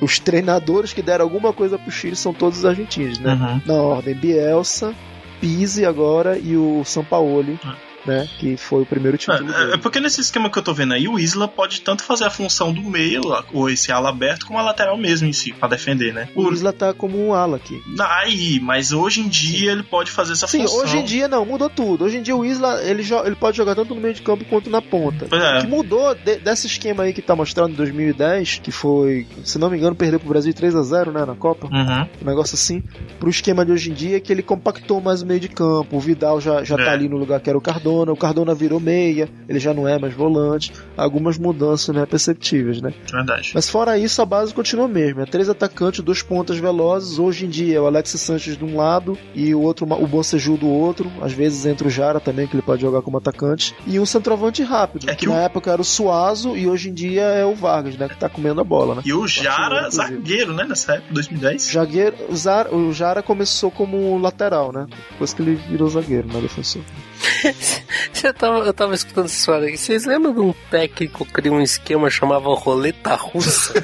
Os treinadores que deram alguma coisa pro Chile são todos argentinos, né? Uhum. Na ordem, Bielsa, Pizzi agora e o Sampaoli, né? Que foi o primeiro título É, é dele. porque nesse esquema que eu tô vendo aí, o Isla pode tanto fazer a função do meio, ou esse ala aberto, como a lateral mesmo em si, pra defender, né? O Isla tá como um ala aqui. Aí, mas hoje em dia ele pode fazer essa Sim, função. hoje em dia não, mudou tudo. Hoje em dia o Isla, ele, ele pode jogar tanto no meio de campo quanto na ponta. É. O que mudou de- desse esquema aí que tá mostrando em 2010, que foi, se não me engano, perdeu pro Brasil 3 a 0 né, na Copa. Uhum. Um negócio assim. Pro esquema de hoje em dia, que ele compactou mais o meio de campo. O Vidal já, já É. tá ali no lugar que era o Cardona. O Cardona virou meia, ele já não é mais volante. Algumas mudanças, né, perceptíveis, né? Verdade. Mas fora isso, a base continua a mesma. É três atacantes, dois pontas velozes. Hoje em dia é o Alexis Sanches de um lado e o outro, o Bonseju do outro. Às vezes entra o Jara também, que ele pode jogar como atacante. E um centroavante rápido, É que, que na o- época era o Suazo e hoje em dia é o Vargas, né? Que tá comendo a bola, né? E o Jara, inclusive. zagueiro, né? Nessa época, 2010. Jagueiro, o, Zara, o Jara começou como lateral, né? Depois que ele virou zagueiro, né? Defensor. Você tava, eu tava escutando essa história aqui. Vocês lembram de um técnico que criou um esquema chamava roleta russa?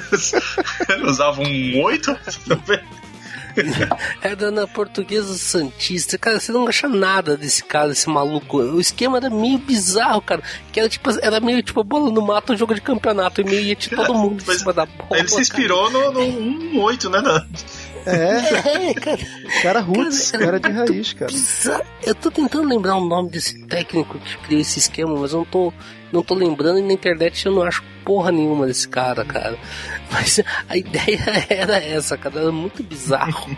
Usava um 8. Era na portuguesa Santista. Cara, você não acha nada desse cara, desse maluco. O esquema era meio bizarro, cara. Que era tipo, era meio tipo bola no mato, um jogo de campeonato. E meio ia de todo mundo em Mas cima da bola. Ele se inspirou no, no 1 8, né? na- É, cara. É, cara. cara roots, Cara, cara de raiz, cara. bizarro. Eu tô tentando lembrar o nome desse técnico que criou esse esquema, mas eu não tô, não tô lembrando e na internet eu não acho porra nenhuma desse cara, cara. Mas a ideia era essa, cara. Era muito bizarro.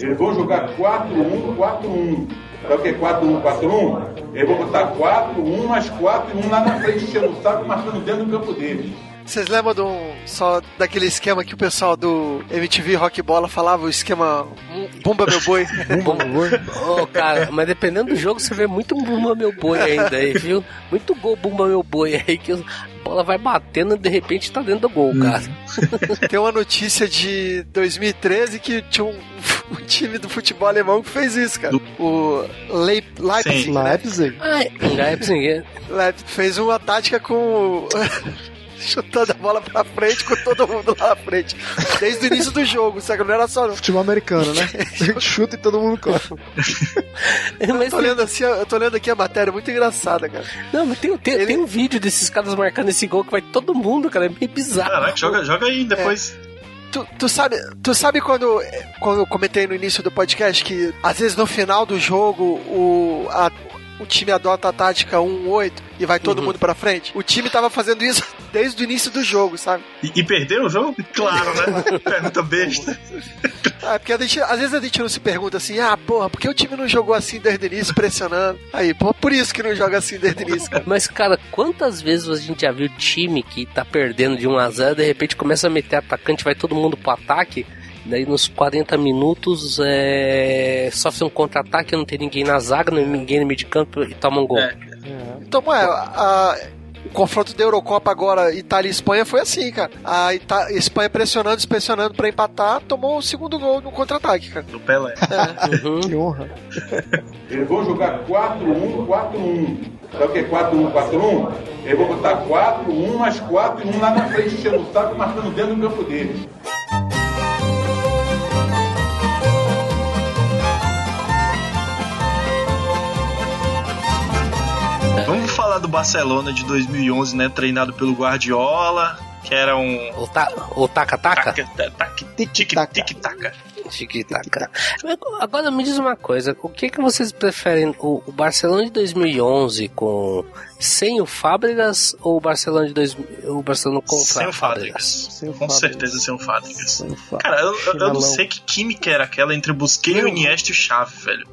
Eles vão jogar 4-1, 4-1. Sabe o que é 4-1, 4-1? Eles vão botar 4-1 mais 4 e 1 lá na frente, enchendo o saco, marcando dentro do campo deles. Vocês lembram do, só daquele esquema que o pessoal do MTV Rock Bola falava, o esquema Bumba Meu Boi? Bom, Ô, cara, mas dependendo do jogo, você vê muito Bumba Meu Boi ainda aí, viu? Muito gol Bumba Meu Boi aí, que a bola vai batendo e de repente tá dentro do gol, cara. Tem uma notícia de 2013 que tinha um, um time do futebol alemão que fez isso, cara. O Leip, Leipzig, Sim. né? Leipzig. Ai, Leipzig, Leipzig fez uma tática com chutando a bola pra frente com todo mundo lá na frente. Desde o início do jogo, sabe? Não era só. Futebol americano, né? Chuta e todo mundo corre. Eu tô, lendo assim, eu tô lendo aqui a matéria, muito engraçada, cara. Não, mas tem, tem, Ele- tem um vídeo desses caras marcando esse gol que vai todo mundo, cara. É meio bizarro. Caraca, joga, joga aí depois. Tu, tu sabe, tu sabe quando, quando eu comentei no início do podcast que às vezes no final do jogo o, a- o time adota a tática 1-8 e vai todo mundo pra frente? O time tava fazendo isso desde o início do jogo, sabe? E, e perdeu o jogo? Claro, né? Pergunta besta. É, porque a gente, às vezes a gente não se pergunta assim, ah, porra, por que o time não jogou assim desde o início, pressionando? Aí, pô, por isso que não joga assim desde o início, cara. Mas, cara, quantas vezes a gente já viu time que tá perdendo de 1x0, de repente começa a meter atacante, vai todo mundo pro ataque, daí nos 40 minutos é... sofre um contra-ataque, não tem ninguém na zaga, não tem ninguém no meio de campo e toma um gol. É. Então, é, a- o confronto da Eurocopa agora, Itália e Espanha, foi assim, cara. A Ita Espanha pressionando, pressionando pra empatar, tomou o segundo gol no contra-ataque, cara. Do Pelé. Uhum. Que honra. Eles vão jogar 4-1, 4-1. Sabe o que é 4-1, 4-1? Eles vão botar 4-1 mais 4 e 1 lá na frente, enchendo o saco, marcando dentro do campo deles. Falar do Barcelona de 2011, né? Treinado pelo Guardiola, que era um. O, ta, o taca-taca? Tic-taca. Tic-tac. Tic-taca. Agora me diz uma coisa, o que que vocês preferem, o, o Barcelona de 2011 com sem o Fábricas ou o Barcelona de 2000, o Barcelona com Sem o Fábricas? Fábricas. Sem o Com Fábricas. certeza sem o Fábricas. Sem o Fábricas. Cara, eu, eu- eu não sei que química era aquela entre o Busquets, o. Iniesta e o Xavi, velho.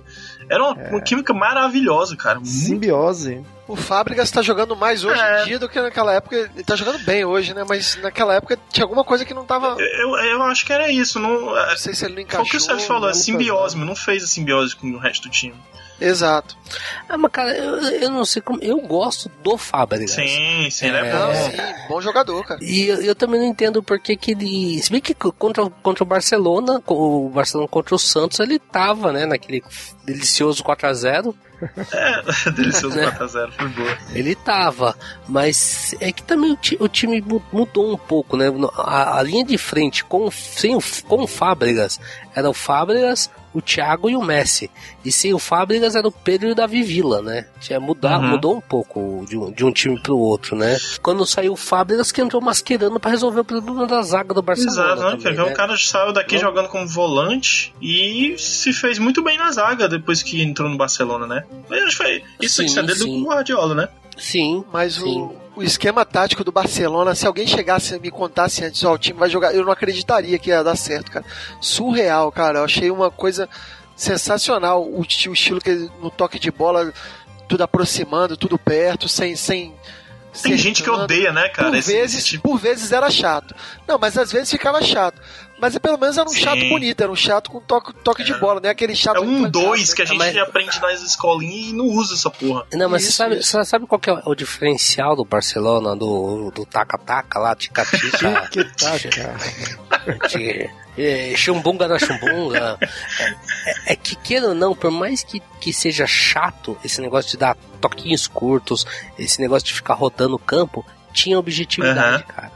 Era uma, uma química maravilhosa, cara. Muito Simbiose. O Fábricas tá jogando mais hoje É. em dia do que naquela época. Ele tá jogando bem hoje, né? Mas naquela época tinha alguma coisa que não tava. Eu, eu acho que era isso. Não, é, Não sei se ele não foi encaixou. o que o Sérgio falou, é não simbiose, mas não fez a simbiose com o resto do time. Exato. Ah, mas cara, eu, eu não sei como, eu gosto do Fábricas. Sim, sim, né? Não, É. sim, bom jogador, cara. E eu, eu também não entendo por que que ele. Se bem que contra, o- contra o Barcelona, o Barcelona contra o Santos, ele tava, né, naquele delicioso 4x0. É, delicioso Né? 4x0, foi boa. Ele tava, mas é que também o, ti- o time mu- mudou um pouco, né? A, a linha de frente com, sem o, com o Fábricas era o Fábricas, o Thiago e o Messi. E sem o Fábricas era o Pedro e o Davi Villa, né? Tinha mudar, Uhum. Mudou um pouco de um, de um time pro outro, né? Quando saiu o Fábricas, que entrou masquerando pra resolver o problema da zaga do Barcelona. Exato, né? também, Que né? o cara saiu daqui Não. jogando como volante e se fez muito bem na zaga depois que entrou no Barcelona, né? Mas acho que foi isso Sim, é dele sim. do Guardiola, né? Sim, Mas sim. o, o esquema tático do Barcelona, se alguém chegasse e me contasse antes, ó, o time vai jogar, eu não acreditaria que ia dar certo, cara. Surreal, cara. Eu achei uma coisa sensacional o, o estilo que ele- no toque de bola, tudo aproximando, tudo perto, sem sem Tem gente que odeia, né, cara? por esse- vezes, esse tipo- por vezes era chato. Não, mas às vezes ficava chato. Mas pelo menos era um Sim. chato bonito, era um chato com toque, toque de bola, né? Aquele chato É um dois que a gente Mas- aprende nas escolinhas e não usa essa porra. Não, mas você Isso, sabe, isso. você sabe qual que é o diferencial do Barcelona, do do taca-taca lá, tica-tica? Tic-taca. Ti- é, Chumbunga da chumbunga. É, é que, queira ou não, por mais que, que seja chato esse negócio de dar toquinhos curtos, esse negócio de ficar rodando o campo, tinha objetividade, cara.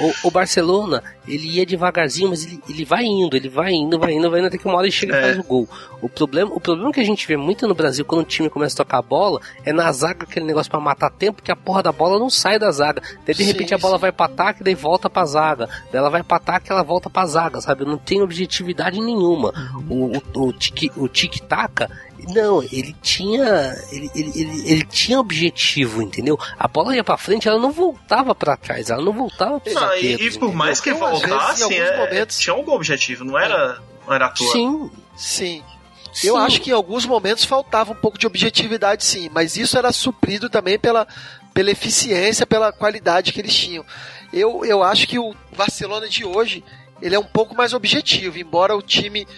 O, o Barcelona, ele ia devagarzinho, mas ele, ele vai indo, ele vai indo, vai indo, vai indo, até que uma hora ele chega e É. faz o gol. O problema, o problema que a gente vê muito no Brasil quando o time começa a tocar a bola é na zaga aquele negócio pra matar tempo, que a porra da bola não sai da zaga. Daí de Sim, repente a bola sim. vai pra ataque, daí volta pra zaga. Daí ela vai pra ataque, ela volta pra zaga, sabe? Não tem objetividade nenhuma. O, o, o, tic, o tic-taca, não, ele tinha. Ele, ele, ele, ele tinha objetivo, entendeu? A bola ia pra frente, ela não voltava pra trás, ela não voltava pra Ah, e, e por mais que vezes, voltasse, alguns é, momentos- tinha algum objetivo, não era, não era à toa. Sim, Sim. Eu sim. acho que em alguns momentos faltava um pouco de objetividade, sim, mas isso era suprido também pela, pela eficiência, pela qualidade que eles tinham. Eu, eu acho que o Barcelona de hoje ele é um pouco mais objetivo, embora o time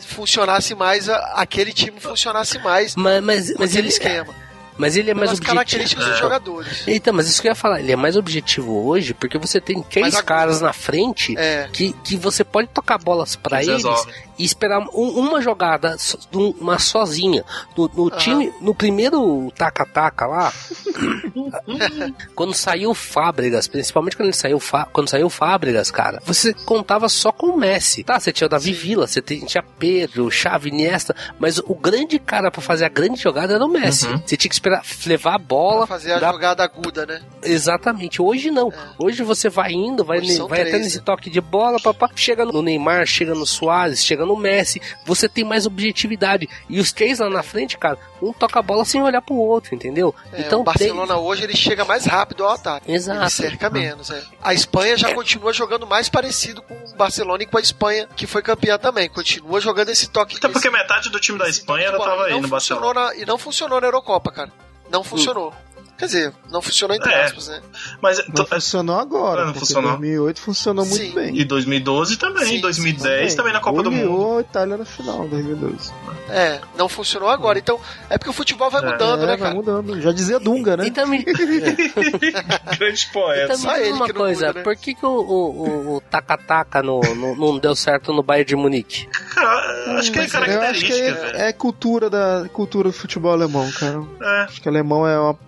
funcionasse mais, aquele time funcionasse mais Mas, mas, mas, ele, esquema. mas ele é mais objetivo. características dos É. jogadores. Então, mas isso que eu ia falar, ele é mais objetivo hoje porque você tem três caras na frente É, que, que você pode tocar bolas pra Eles eles. E esperar um- uma jogada, so- um- uma sozinha. No, no time, no primeiro taca-taca lá, quando saiu o Fábricas, principalmente quando ele saiu, quando saiu o Fábricas, cara, você contava só com o Messi. Tá, você tinha o Davi Villa, você tinha Pedro, Xavi, Iniesta, mas o grande cara pra fazer a grande jogada era o Messi. Uhum. Você tinha que esperar levar a bola, pra fazer a dar jogada aguda, né? Exatamente. Hoje não. Hoje você vai indo, vai, vai até três, nesse né? toque de bola, papá, chega no Neymar, chega no Soares, chega no Messi. Você tem mais objetividade. E os três lá na frente, cara, um toca a bola sem olhar pro outro, entendeu? É, então o Barcelona hoje ele chega mais rápido ao ataque. Exato. Ele cerca menos. é. A Espanha já continua jogando mais parecido com o Barcelona e com a Espanha, que foi campeã também. Continua jogando esse toque. Até porque esse- metade do time da Espanha bola. tava aí no Barcelona. na- e não funcionou na Eurocopa, cara. Não funcionou. Quer dizer, não funcionou entre É. aspas, né? Mas funcionou agora, não funcionou. 2008 funcionou muito Sim. bem. e 2012 também, Sim, 2010 também na Copa do Mundo. A Itália na final, 2012. É, não funcionou agora. Então, é porque o futebol vai É. mudando, é, né, vai cara? mudando. Já dizia Dunga, né? E também, Grande e poeta. também só ele uma coisa, muda, né? por que, que o, o, o, o Taka-Taka no, no- não deu certo no Bayern de Munique? Cara, acho que é acho que característica, é, velho. é cultura da cultura do futebol alemão, cara. É. Acho que alemão é uma,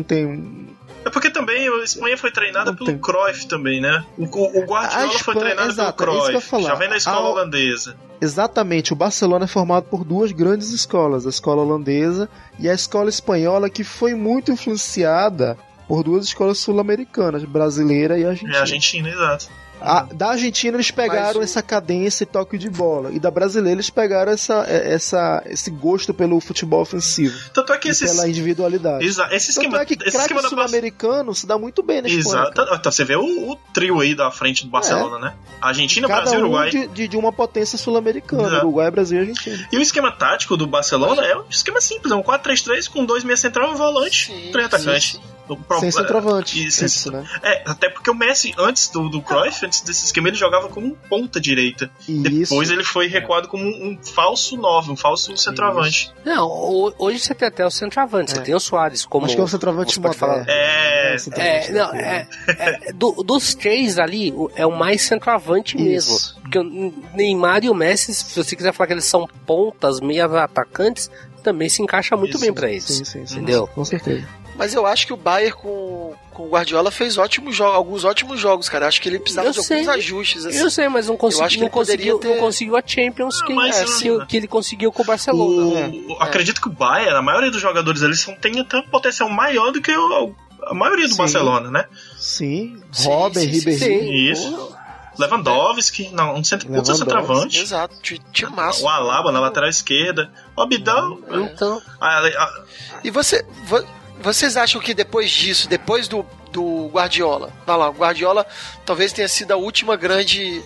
não tem É porque também a Espanha foi treinada Não pelo tem. Cruyff também, né? O, o, Guardiola A foi Espanha- treinado exato, pelo é Cruyff. Já vem da escola A- holandesa. exatamente. O Barcelona é formado por duas grandes escolas, a escola holandesa e a escola espanhola, que foi muito influenciada por duas escolas sul-americanas, brasileira e É argentina. a Argentina, exato. A- da Argentina eles pegaram o- essa cadência e toque de bola. E da brasileira eles pegaram essa, é- essa, esse gosto pelo futebol ofensivo. Tanto é que E esse, pela individualidade. exa, esse Tanto esquema, é que esse craque esquema da sul-americano se dá muito bem na Espanha. Exato. Então, você vê o, o trio aí da frente do Barcelona, né? Argentina, Cada Brasil e um Uruguai. de, de, de uma potência sul-americana. Exato. Uruguai, Brasil e Argentina. E o esquema tático do Barcelona é um esquema simples, é um 4-3-3 com dois meia central e um volante, Sim, três atacantes. sim, O pro- Sem centroavante. Isso, Isso, né? É, até porque o Messi, antes do, do Cruyff, antes desse esquema, ele jogava como um ponta direita. E Depois isso. ele foi recuado como um, um falso 9, um falso centroavante. Não, ho- hoje você tem até o centroavante, você É. tem o Soares como. Acho que é um centroavante você pode falar. moderno. É. É, centroavante É, não, moderno. é, é, do- dos três ali, o- é o mais centroavante mesmo. Isso. Porque o Neymar e o Messi, se você quiser falar que eles são pontas, meias atacantes, também se encaixa muito Isso, bem pra eles. Sim, sim, sim. Entendeu? Com certeza. Mas eu acho que o Bayern com, com o Guardiola fez ótimos jogos, alguns ótimos jogos, cara. Acho que ele precisava Eu de sei. alguns ajustes, assim. Eu sei, mas não, consegui, Eu acho que não, ele poderia conseguiu, ter- não conseguiu a Champions que, é, que, ele conseguiu com o Barcelona. O, É. o- Acredito que o Bayern, a maioria dos jogadores ali são, tem até um potencial maior do que o- a maioria do Sim. Barcelona, né? Sim. Sim, Ribeirinho. sim. Isso. Lewandowski, não, um centro, puta centroavante. Exato, de massa. O Alaba na lateral esquerda. O Abidal. Então, a- a- E você, vo- vocês acham que depois disso, depois do, do Guardiola, vai lá, o Guardiola talvez tenha sido a última grande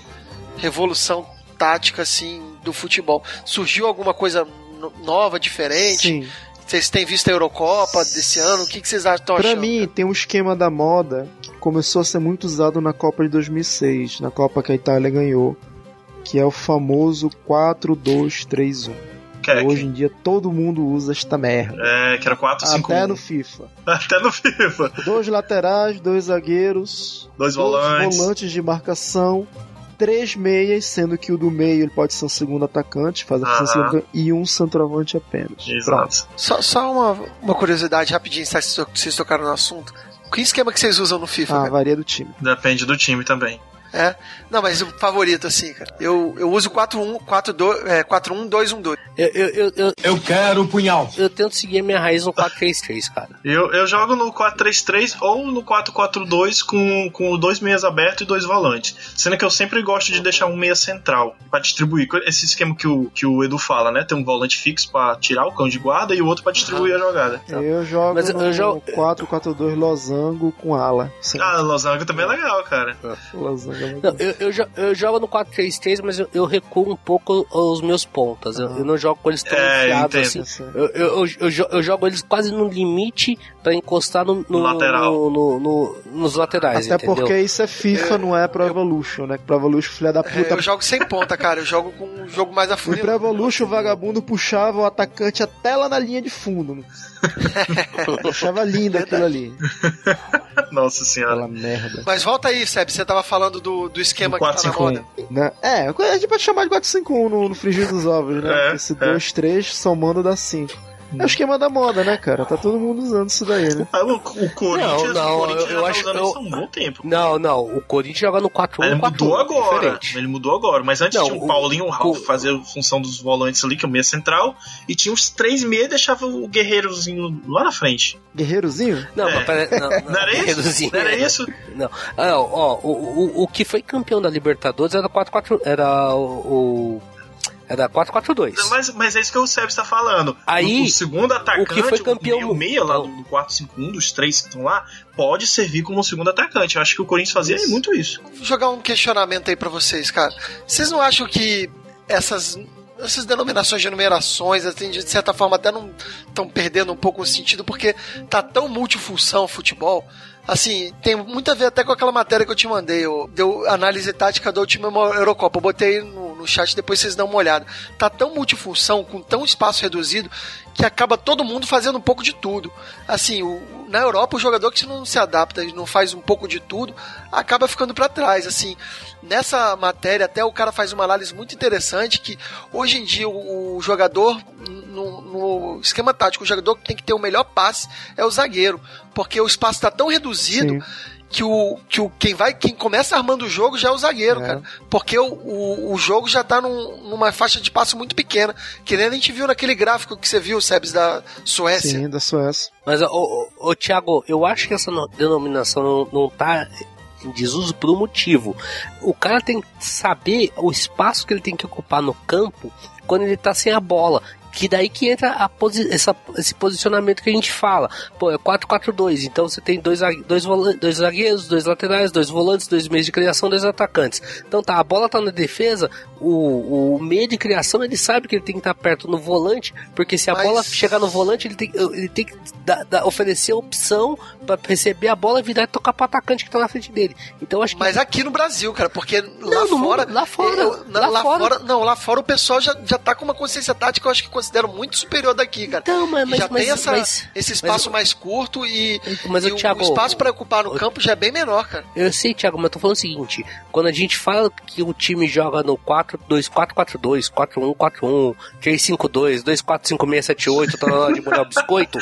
revolução tática assim do futebol. Surgiu alguma coisa no- nova, diferente? Sim. Vocês têm visto a Eurocopa desse ano? O que, que vocês estão Pra achando? mim, tem um esquema da moda que começou a ser muito usado na Copa de 2006, na Copa que a Itália ganhou, que é o famoso 4-2-3-1. Que Hoje em dia todo mundo usa esta merda. é, que era 4, 5, Até 1. no FIFA. Até no FIFA. Dois laterais, dois zagueiros, Dois volantes. volantes de marcação, três meias, sendo que o do meio ele pode ser um segundo atacante, faz a função Aham. segundo, e um centroavante apenas. Pronto. Exato. Só, só uma, uma curiosidade rapidinho, se vocês to- vocês tocaram no assunto. Que esquema que vocês usam no FIFA? Ah, cara? varia do time. Depende do time também. É? Não, mas o favorito, assim, cara. Eu, eu uso 4-1, 4-2, é, 4-1, 2-1-2. eu, eu, eu, eu, Eu quero o punhal. eu tento seguir a minha raiz no 4-3-3, cara. Eu, eu jogo no 4-3-3 ou no 4-4-2 com, com dois meias abertos e dois volantes. Sendo que eu sempre gosto de deixar um meia central pra distribuir. Esse esquema que o, que o Edu fala, né? Tem um volante fixo pra tirar o cão de guarda e o outro pra distribuir a jogada. Eu jogo Mas eu- jogo- 4-4-2 losango com ala. Sim, Ah, losango também é legal, cara. losango é muito Não, eu, eu, jo- eu jogo no 4-3-3, mas eu, eu recuo um pouco os meus pontas. Eu, eu não jogo com eles tão É, enfiados assim. Eu, eu, eu, eu jo- eu jogo eles quase no limite pra encostar no, no- Lateral. no- no- no- nos laterais, Até entendeu? porque isso é FIFA, não é Pro Evolution, né? Pro Evolution, filha da É, puta. eu jogo sem ponta, cara. Eu jogo com um jogo mais No Pro afunilado. Evolution, o vagabundo puxava o atacante até lá na linha de fundo. né? Achava lindo aquilo ali. Nossa senhora. Aquela merda. Mas volta aí, Seb. Você tava falando do, do esquema que tá na 4-5-1. moda. Né? É, a gente pode chamar de 451 no, no frigir dos ovos, né? É, Esse é. 2, 3 somando dá 5. É o esquema da moda, né, cara? Tá todo mundo usando isso daí, né? Ah, o, o Corinthians, Não, não, o Corinthians eu- já eu tá acho- usando eu- isso há um bom tempo. Não, não. O Corinthians joga no 4-1. Ele mudou agora. Diferente. Ele mudou agora. Mas antes Não, tinha o o- Paulinho e o Ralf o- fazer a função dos volantes ali, que é o meia central. E tinha os três meia e deixava o guerreirozinho lá na frente. Guerreirozinho? Não, É. mas pera, não, Não era isso? Não era isso? Não. Ah, não, ó, o, o, o que foi campeão da Libertadores era 4-4. Era o. o- era 4-4-2. Mas, mas é isso que o Seb está falando. Aí, o, o segundo atacante, o que foi campeão- o meia lá do 4-5-1, dos três que estão lá, pode servir como um segundo atacante. Eu acho que o Corinthians fazia Isso. muito isso. Vou jogar um questionamento aí pra vocês, cara. Vocês não acham que essas. essas denominações de numerações, assim, de certa forma até não estão perdendo um pouco o sentido, porque tá tão multifunção o futebol. Assim, tem muito a ver até com aquela matéria que eu te mandei, eu, deu análise tática do último Eurocopa. Eu botei no, no chat, depois vocês dão uma olhada. Tá tão multifunção, com tão espaço reduzido, que acaba todo mundo fazendo um pouco de tudo. Assim, o, na Europa, o jogador que não se adapta e não faz um pouco de tudo, acaba ficando para trás. Assim, nessa matéria, até o cara faz uma análise muito interessante que hoje em dia o, o jogador, no, no, esquema tático, o jogador que tem que ter o melhor passe é o zagueiro, porque o espaço está tão reduzido. Sim que o, que o quem vai quem começa armando o jogo já é o zagueiro, é. cara. Porque o, o, o, jogo já tá num, numa faixa de passo muito pequena. Que nem a gente viu naquele gráfico que você viu, Sebes, da Suécia. Sim, da Suécia. Mas, ô, ô, ô Thiago, eu acho que essa denominação não, não tá em desuso por um motivo. O cara tem que saber o espaço que ele tem que ocupar no campo quando ele tá sem a bola. Que daí que entra posi essa, esse posicionamento que a gente fala. Pô, é 4-4-2. Então você tem dois, dois, dois zagueiros, dois laterais, dois volantes, dois meios de criação, dois atacantes. Então tá, a bola tá na defesa, o, o meio de criação ele sabe que ele tem que estar perto no volante, porque se a Mas... bola chegar no volante, ele tem, ele tem que da, da, oferecer a opção para receber a bola, virar e tocar pro atacante que tá na frente dele. Então acho que... Mas aqui no Brasil, cara, porque lá não, fora. lá fora. Eu, lá, lá fora. fora. Não, lá fora o pessoal já, já tá com uma consciência tática, eu acho que considero muito superior daqui, cara. Então, mas, já mas, tem essa, mas, esse espaço mais curto e, mas, e o, Thiago, o espaço para ocupar no campo já é bem menor, cara. Eu sei, Thiago, mas eu tô falando o seguinte: quando a gente fala que o time joga no 4-2-4-4-2, 4-1-4-1, 3-5-2, 2-4-5-6-7-8, tá de molhar biscoito,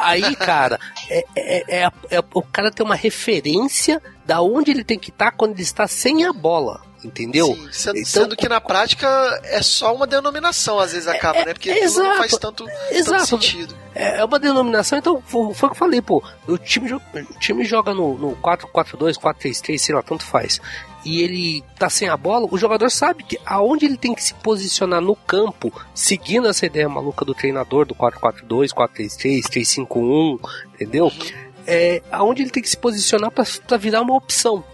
aí, cara, é, é, é, é, o cara tem uma referência da onde ele tem que estar tá quando ele está sem a bola entendeu? Sim, sendo, então, sendo, que na prática é só uma denominação, às vezes acaba, é, né? Porque é, não faz tanto, tanto sentido. É, é uma denominação, então foi, o que eu falei, pô. O time, o time joga no, no 4-4-2, 4-3-3, sei lá, tanto faz. E ele tá sem a bola, o jogador sabe que aonde ele tem que se posicionar no campo, seguindo essa ideia maluca do treinador do 4-4-2, 4-3-3, 3-5-1, entendeu? Uhum. É, aonde ele tem que se posicionar para virar uma opção.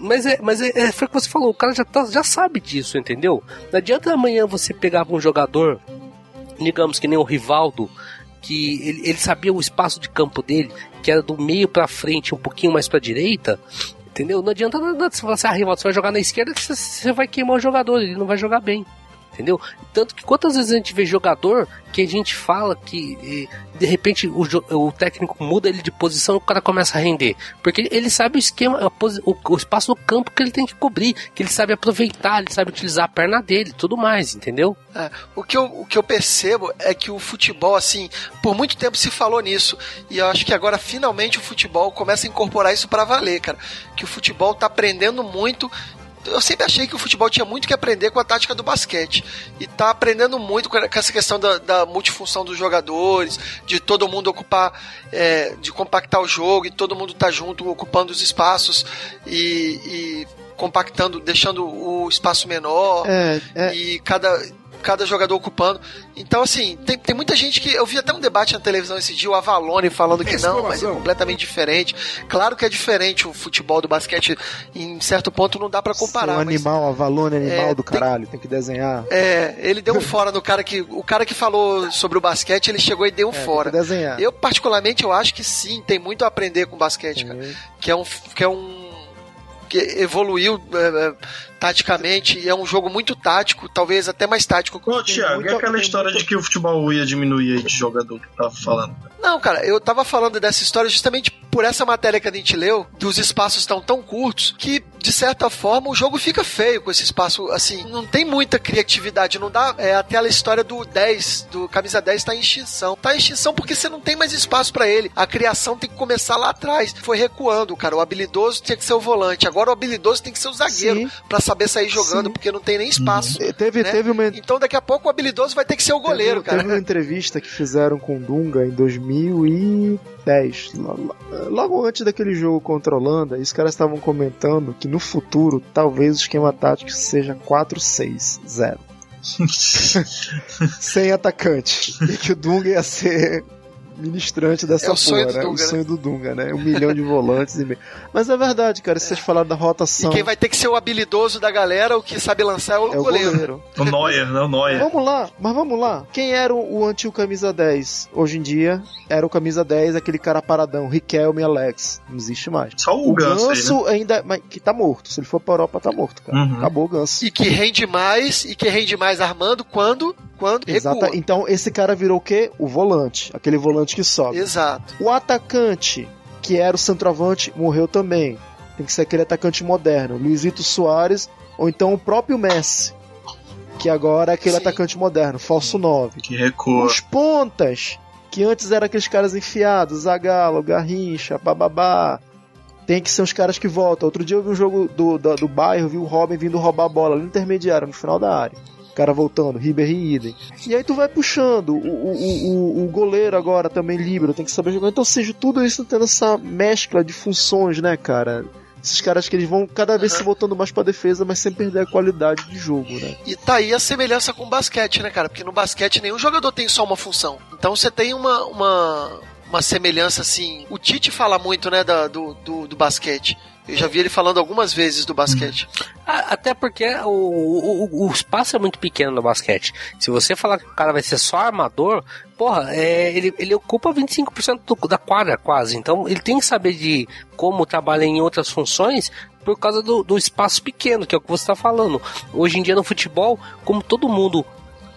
Mas é, mas é, é, foi o que você falou, o cara já, tá, já sabe disso, entendeu? Não adianta amanhã você pegar um jogador, digamos que nem o Rivaldo, que ele, ele sabia o espaço de campo dele, que era do meio para frente, um pouquinho mais para direita, entendeu? Não adianta nada você falar assim, ah, Rivaldo, você vai jogar na esquerda, você, você vai queimar o jogador, ele não vai jogar bem entendeu? Tanto que quantas vezes a gente vê jogador que a gente fala que de repente o, o técnico muda ele de posição e o cara começa a render. Porque ele sabe o esquema, o, o, espaço no campo que ele tem que cobrir, que ele sabe aproveitar, ele sabe utilizar a perna dele tudo mais, entendeu? É, o, que eu, o que eu percebo é que o futebol, assim, por muito tempo se falou nisso. E eu acho que agora finalmente o futebol começa a incorporar isso para valer, cara. Que o futebol tá aprendendo muito eu sempre achei que o futebol tinha muito que aprender com a tática do basquete. E tá aprendendo muito com essa questão da, da multifunção dos jogadores, de todo mundo ocupar, é, de compactar o jogo e todo mundo tá junto, ocupando os espaços e, e compactando, deixando o espaço menor. É, é. E cada cada jogador ocupando. Então, assim, tem, tem muita gente que. Eu vi até um debate na televisão esse dia, o Avalone falando que não, mas é completamente diferente. Claro que é diferente o futebol do basquete, em certo ponto não dá para comparar. Um animal, mas, Avalone, animal é, do caralho, tem, tem, que desenhar. É, ele deu um fora no cara que. O cara que falou sobre o basquete, ele chegou e deu um é, fora. desenhar. Eu, particularmente, eu acho que sim, tem muito a aprender com basquete, cara. Que é um. Que é um que evoluiu é, é, taticamente e é um jogo muito tático, talvez até mais tático. Ô, Thiago, e aquela história muito... de que o futebol ia diminuir de jogador que tava falando? Não, cara, eu tava falando dessa história justamente por essa matéria que a gente leu, dos espaços estão tão curtos que, de certa forma, o jogo fica feio com esse espaço, assim, não tem muita criatividade, não dá, é aquela história do 10, do camisa 10 tá em extinção. Tá em extinção porque você não tem mais espaço para ele. A criação tem que começar lá atrás. Foi recuando, cara. O habilidoso tinha que ser o volante. Agora o habilidoso tem que ser o zagueiro para saber sair jogando, Sim. porque não tem nem espaço. Uhum. Teve, né? teve uma... Então daqui a pouco o habilidoso vai ter que ser o goleiro, teve, cara. Teve uma entrevista que fizeram com o Dunga em 2010, logo antes daquele jogo contra a Holanda, os caras estavam comentando que no futuro talvez o esquema tático seja 4-6-0. Sem atacante. E que o Dunga ia ser ministrante dessa É o sonho porra, do né? Dunga, o né? sonho do Dunga, né? Um milhão de volantes e meio. Mas é verdade, cara, se vocês falaram da E rotação, quem vai ter que ser o habilidoso da galera, o que sabe lançar é o, é o goleiro. goleiro. O Neuer, né? O Neuer. Vamos lá, mas vamos lá. Quem era o, o antigo camisa 10? Hoje em dia, era o camisa 10, aquele cara paradão, Riquelme Alex. Não existe mais. Só o, O Ganso, aí, né? Ganso ainda. Mas, que tá morto. Se ele for pra Europa, tá morto, cara. Uhum. Acabou o Ganso. E que rende mais, e que rende mais armando quando, quando Exato. recua. Então, esse cara virou o quê? O volante. Aquele volante que sobe. Exato. O atacante, que era o centroavante, morreu também. Tem que ser aquele atacante moderno. Luizito Soares, ou então o próprio Messi. Que agora é aquele Sim. atacante moderno, falso 9. Que recua. Os pontas, que antes eram aqueles caras enfiados, Zagallo, Garrincha, bababá. Tem que ser os caras que voltam. Outro dia eu vi um jogo do, do, do bairro, vi o Robin vindo roubar a bola ali no intermediário, no final da área. Cara voltando, Ribery e idem. E aí tu vai puxando. O, o, o, o goleiro agora também livre, tem que saber jogar. Então, seja, tudo isso tendo essa mescla de funções, né, cara? Esses caras que eles vão cada vez se voltando mais pra defesa, mas sem perder a qualidade de jogo, né? E tá aí a semelhança com o basquete, né, cara? Porque no basquete nenhum jogador tem só uma função. Então você tem uma, uma, uma semelhança assim. O Tite fala muito, né, da, do, do, do basquete. Eu já vi ele falando algumas vezes do basquete. A- Até porque o, o, o espaço é muito pequeno no basquete. Se você falar que o cara vai ser só armador, porra, é, ele, ele ocupa 25% do, da quadra quase. Então ele tem que saber de como trabalha em outras funções por causa do, do espaço pequeno, que é o que você está falando. Hoje em dia no futebol, como todo mundo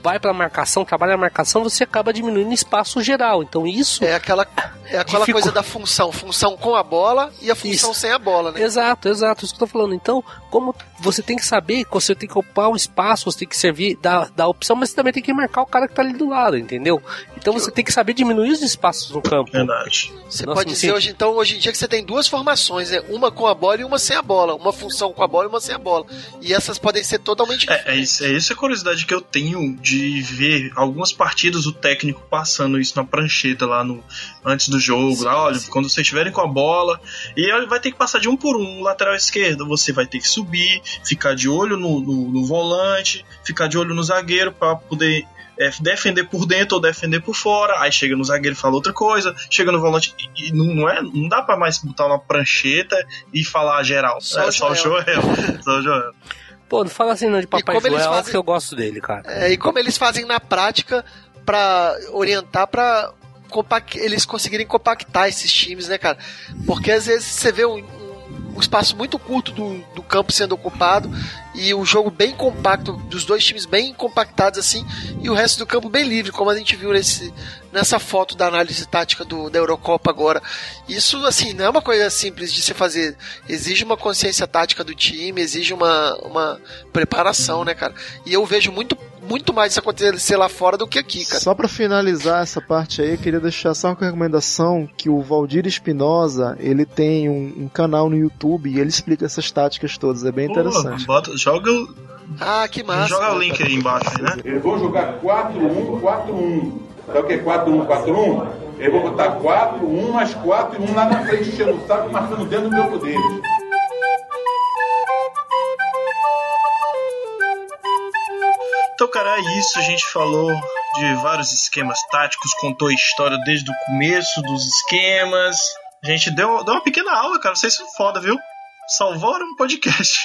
vai para marcação, trabalha a marcação, você acaba diminuindo espaço geral. Então isso É aquela, é aquela Dificu- coisa da função. Função com a bola e a função Isso. sem a bola, né? Exato, exato, isso que eu tô falando. Então, como você tem que saber que você tem que ocupar o espaço, você tem que servir da, da opção, mas você também tem que marcar o cara que tá ali do lado, entendeu? Então você tem que saber diminuir os espaços no campo. Verdade. Você Nossa, pode dizer hoje, então, hoje em dia que você tem duas formações, né? Uma com a bola e uma sem a bola. Uma função com a bola e uma sem a bola. E essas podem ser totalmente É, é, diferentes. isso, é isso a curiosidade que eu tenho de ver algumas partidas o técnico passando isso na prancheta lá no antes do jogo. Sim, lá, olha, sim. quando vocês estiverem com a bola, e ele vai ter que passar de um por um. Lateral esquerdo, você vai ter que subir, ficar de olho no, no- no volante, ficar de olho no zagueiro para poder é, defender por dentro ou defender por fora. Aí chega no zagueiro e fala outra coisa, chega no volante e, e não, não é, não dá para mais botar uma prancheta e falar geral. Só é o só o Joel. Joel. só o Joel. Pô, não fala assim não de Papai como eles Joel, fazem- que eu gosto dele, cara. É, e como eles fazem na prática pra orientar pra compac- eles conseguirem compactar esses times, né, cara? Porque às vezes você vê um, um- espaço muito curto do, do campo sendo ocupado e o jogo bem compacto, dos dois times bem compactados assim, e o resto do campo bem livre, como a gente viu nesse, nessa foto da análise tática do, da Eurocopa agora. Isso, assim, não é uma coisa simples de se fazer. Exige uma consciência tática do time, exige uma, uma preparação, né, cara? E eu vejo muito, muito mais isso acontecer lá fora do que aqui, cara. Só pra finalizar essa parte aí, eu queria deixar só uma recomendação que o Valdir Espinosa, ele tem um, um canal no YouTube e ele explica essas táticas todas, é bem Pô, interessante. bota- joga, o- Ah, que massa. joga o cara. link aí embaixo, aí, né? Eles vão jogar 4-1, 4-1. Sabe o que é 4-1, 4-1? Eles vão botar 4, 1 mais 4 e 1 lá na frente, enchendo o saco, marcando dentro do campo deles. Então, cara, é isso. A gente falou de vários esquemas táticos, contou a história desde o começo dos esquemas. A gente deu, deu uma pequena aula, cara. Vocês são foda, viu? Salvaram um podcast.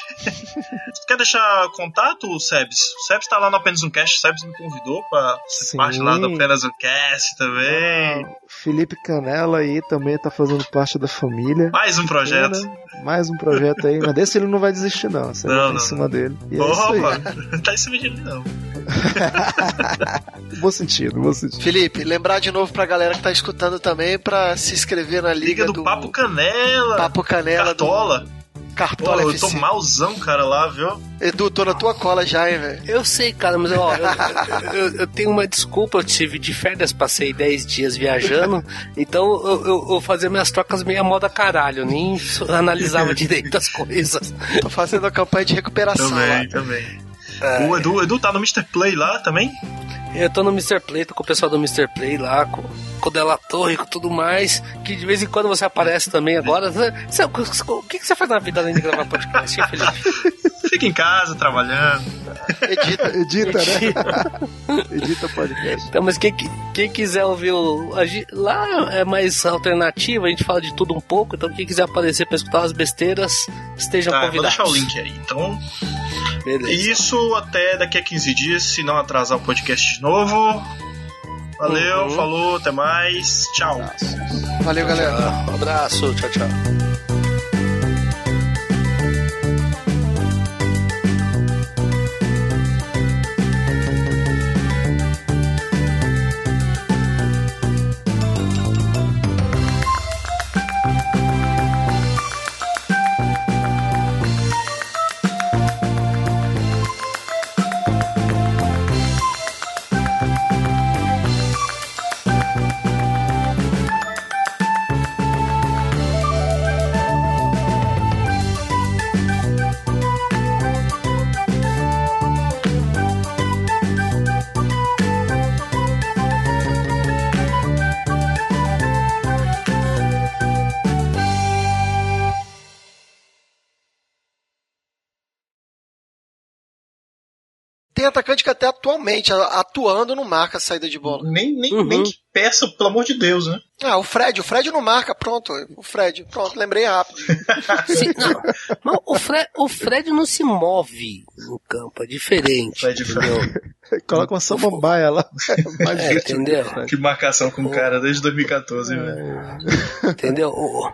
Quer deixar contato, Sebs? O Sebs tá lá no Apenas um Cast. O Sebs me convidou pra ser Sim. parte lá do Apenas um Cast também. Ah, Felipe Canela aí também tá fazendo parte da família. Mais um projeto. Mais um projeto aí, mas desse ele não vai desistir não, você Não, tá não. em cima dele. E é isso aí. Opa, não tá em cima de mim, não. Bom sentido, bom sentido. Felipe, lembrar de novo pra galera que tá escutando também pra se inscrever na Liga, Liga do, Papo Canela. Papo Canela Cartola. do Pô, Cartola eu FC. tô malzão, cara, lá, viu? Edu, tô na tua cola já, hein, velho. Eu sei, cara, mas ó, eu, eu- eu tenho uma desculpa, eu tive de férias, passei 10 dias viajando, então eu, eu, eu fazia minhas trocas meio a moda caralho, eu nem analisava direito as coisas. Tô fazendo a campanha de recuperação lá. Também, também. O Edu, o Edu tá no Mr. Play lá também? Eu tô no Mr. Play, tô com o pessoal do Mr. Play lá, com, com o Della Torre, com tudo mais, que de vez em quando você aparece também agora. Você- o que, que você faz na vida além de gravar podcast, hein, Felipe? Fica em casa trabalhando. Edita. Edita, né? Edita podcast. Então, mas quem, quem quiser ouvir o. a lá é mais alternativa, a gente fala de tudo um pouco. Então, quem quiser aparecer pra escutar as besteiras, estejam Tá, vou convidados. deixar o link aí. Então, Beleza. isso até daqui a 15 dias, se não atrasar o podcast de novo. Valeu, Uhum. falou, até mais. Tchau. Valeu, galera. Um abraço, tchau, tchau. Tem atacante que até atualmente, a- atuando, não marca a saída de bola. Nem, nem, Uhum. nem que peça, pelo amor de Deus, né? Ah, o Fred, o Fred não marca, pronto. O Fred, pronto, lembrei rápido. Sim, não, mas o, Fred, o Fred não se move no campo, é diferente. Fred entendeu? Coloca uma samambaia lá. Mais É, entendeu? Que marcação com o cara desde 2014, velho. Entendeu? O,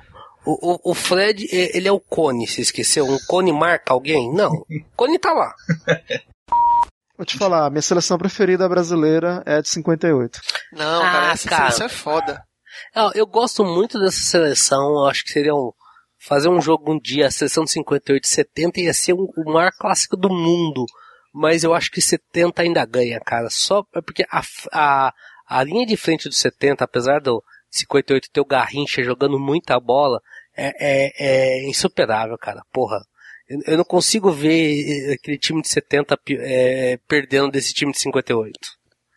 o, o- Fred, ele é o Cone, você esqueceu? Um Cone marca alguém? Não. O Cone tá lá. Vou te falar, minha seleção preferida brasileira é a de 58. Não, Ah, cara, essa cara. seleção é foda. Não, eu gosto muito dessa seleção, eu acho que seria um. Fazer um jogo um dia, a seleção de 58 e 70 ia ser um- o maior clássico do mundo. Mas eu acho que 70 ainda ganha, cara. Só é porque a, a, a linha de frente do 70, apesar do 58 ter o Garrincha jogando muita bola, é, é, é insuperável, cara. Porra. Eu, eu não consigo ver eh, aquele time de 70 pi- eh, perdendo desse time de 58.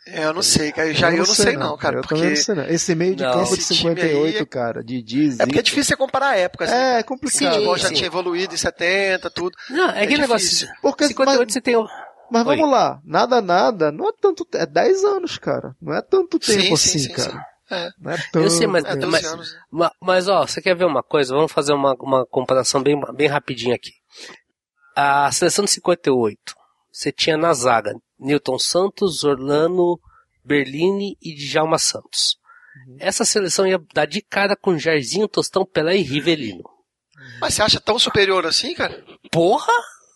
É, eu não sei, cara. Já eu não sei, não, cara. Eu porque não sei não. Esse meio de Não, campo de esse time 58, aí é- cara, de Didi, É porque é difícil você comparar épocas. né? É, é O complicado. futebol Sim, já sim. tinha evoluído em 70, tudo. Não, é, aquele difícil. negócio. Porque, 58 mas, você tem o. mas Oi. vamos lá, nada, nada, não é tanto, é 10 anos, cara. Não é tanto tempo Sim, assim, sim, cara. sim. É. Não é tanto sei, mas- É, tempo. 12 mas- né? Ma- Mas, ó, você quer ver uma coisa? Vamos fazer uma, uma comparação bem, bem rapidinho aqui. A seleção de 58, você tinha na zaga Newton Santos, Orlando, Berlini e Djalma Santos. Essa seleção ia dar de cara com Jairzinho, Tostão, Pelé e Rivelino. Mas você acha tão superior assim, cara? Porra!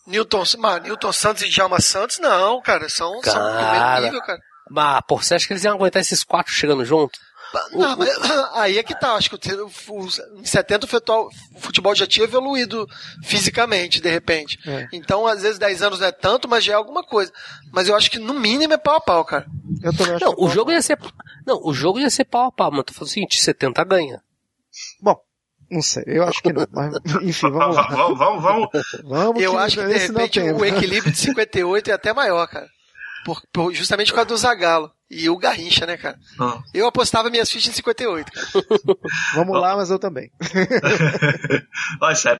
Newton, mano, Newton Santos e Djalma Santos, não, cara. São, são do Cara. primeiro nível, cara. Mas, pô, você acha que eles iam aguentar esses quatro chegando junto? Não, mas aí é que tá. Acho que o- o- em 70 o futebol, o futebol já tinha evoluído fisicamente, de repente. É. Então, às vezes, 10 anos não é tanto, mas já é alguma coisa. Mas eu acho que no mínimo é pau a pau, cara. Eu também acho Não, que o jogo ia ser. Não, o jogo ia ser pau a pau, mas tu falou o seguinte, 70 ganha. Bom, não sei, eu acho que não. Mas, enfim, vamos lá. Vamos, vamos, vamos. Vamos Eu acho que, de repente, o equilíbrio de 58 é até maior, cara. Por, por- justamente por causa do Zagalo. E o Garrincha, né, cara? Ah. Eu apostava minhas fichas em 58, cara. Vamos lá, mas eu também. Vai, sério.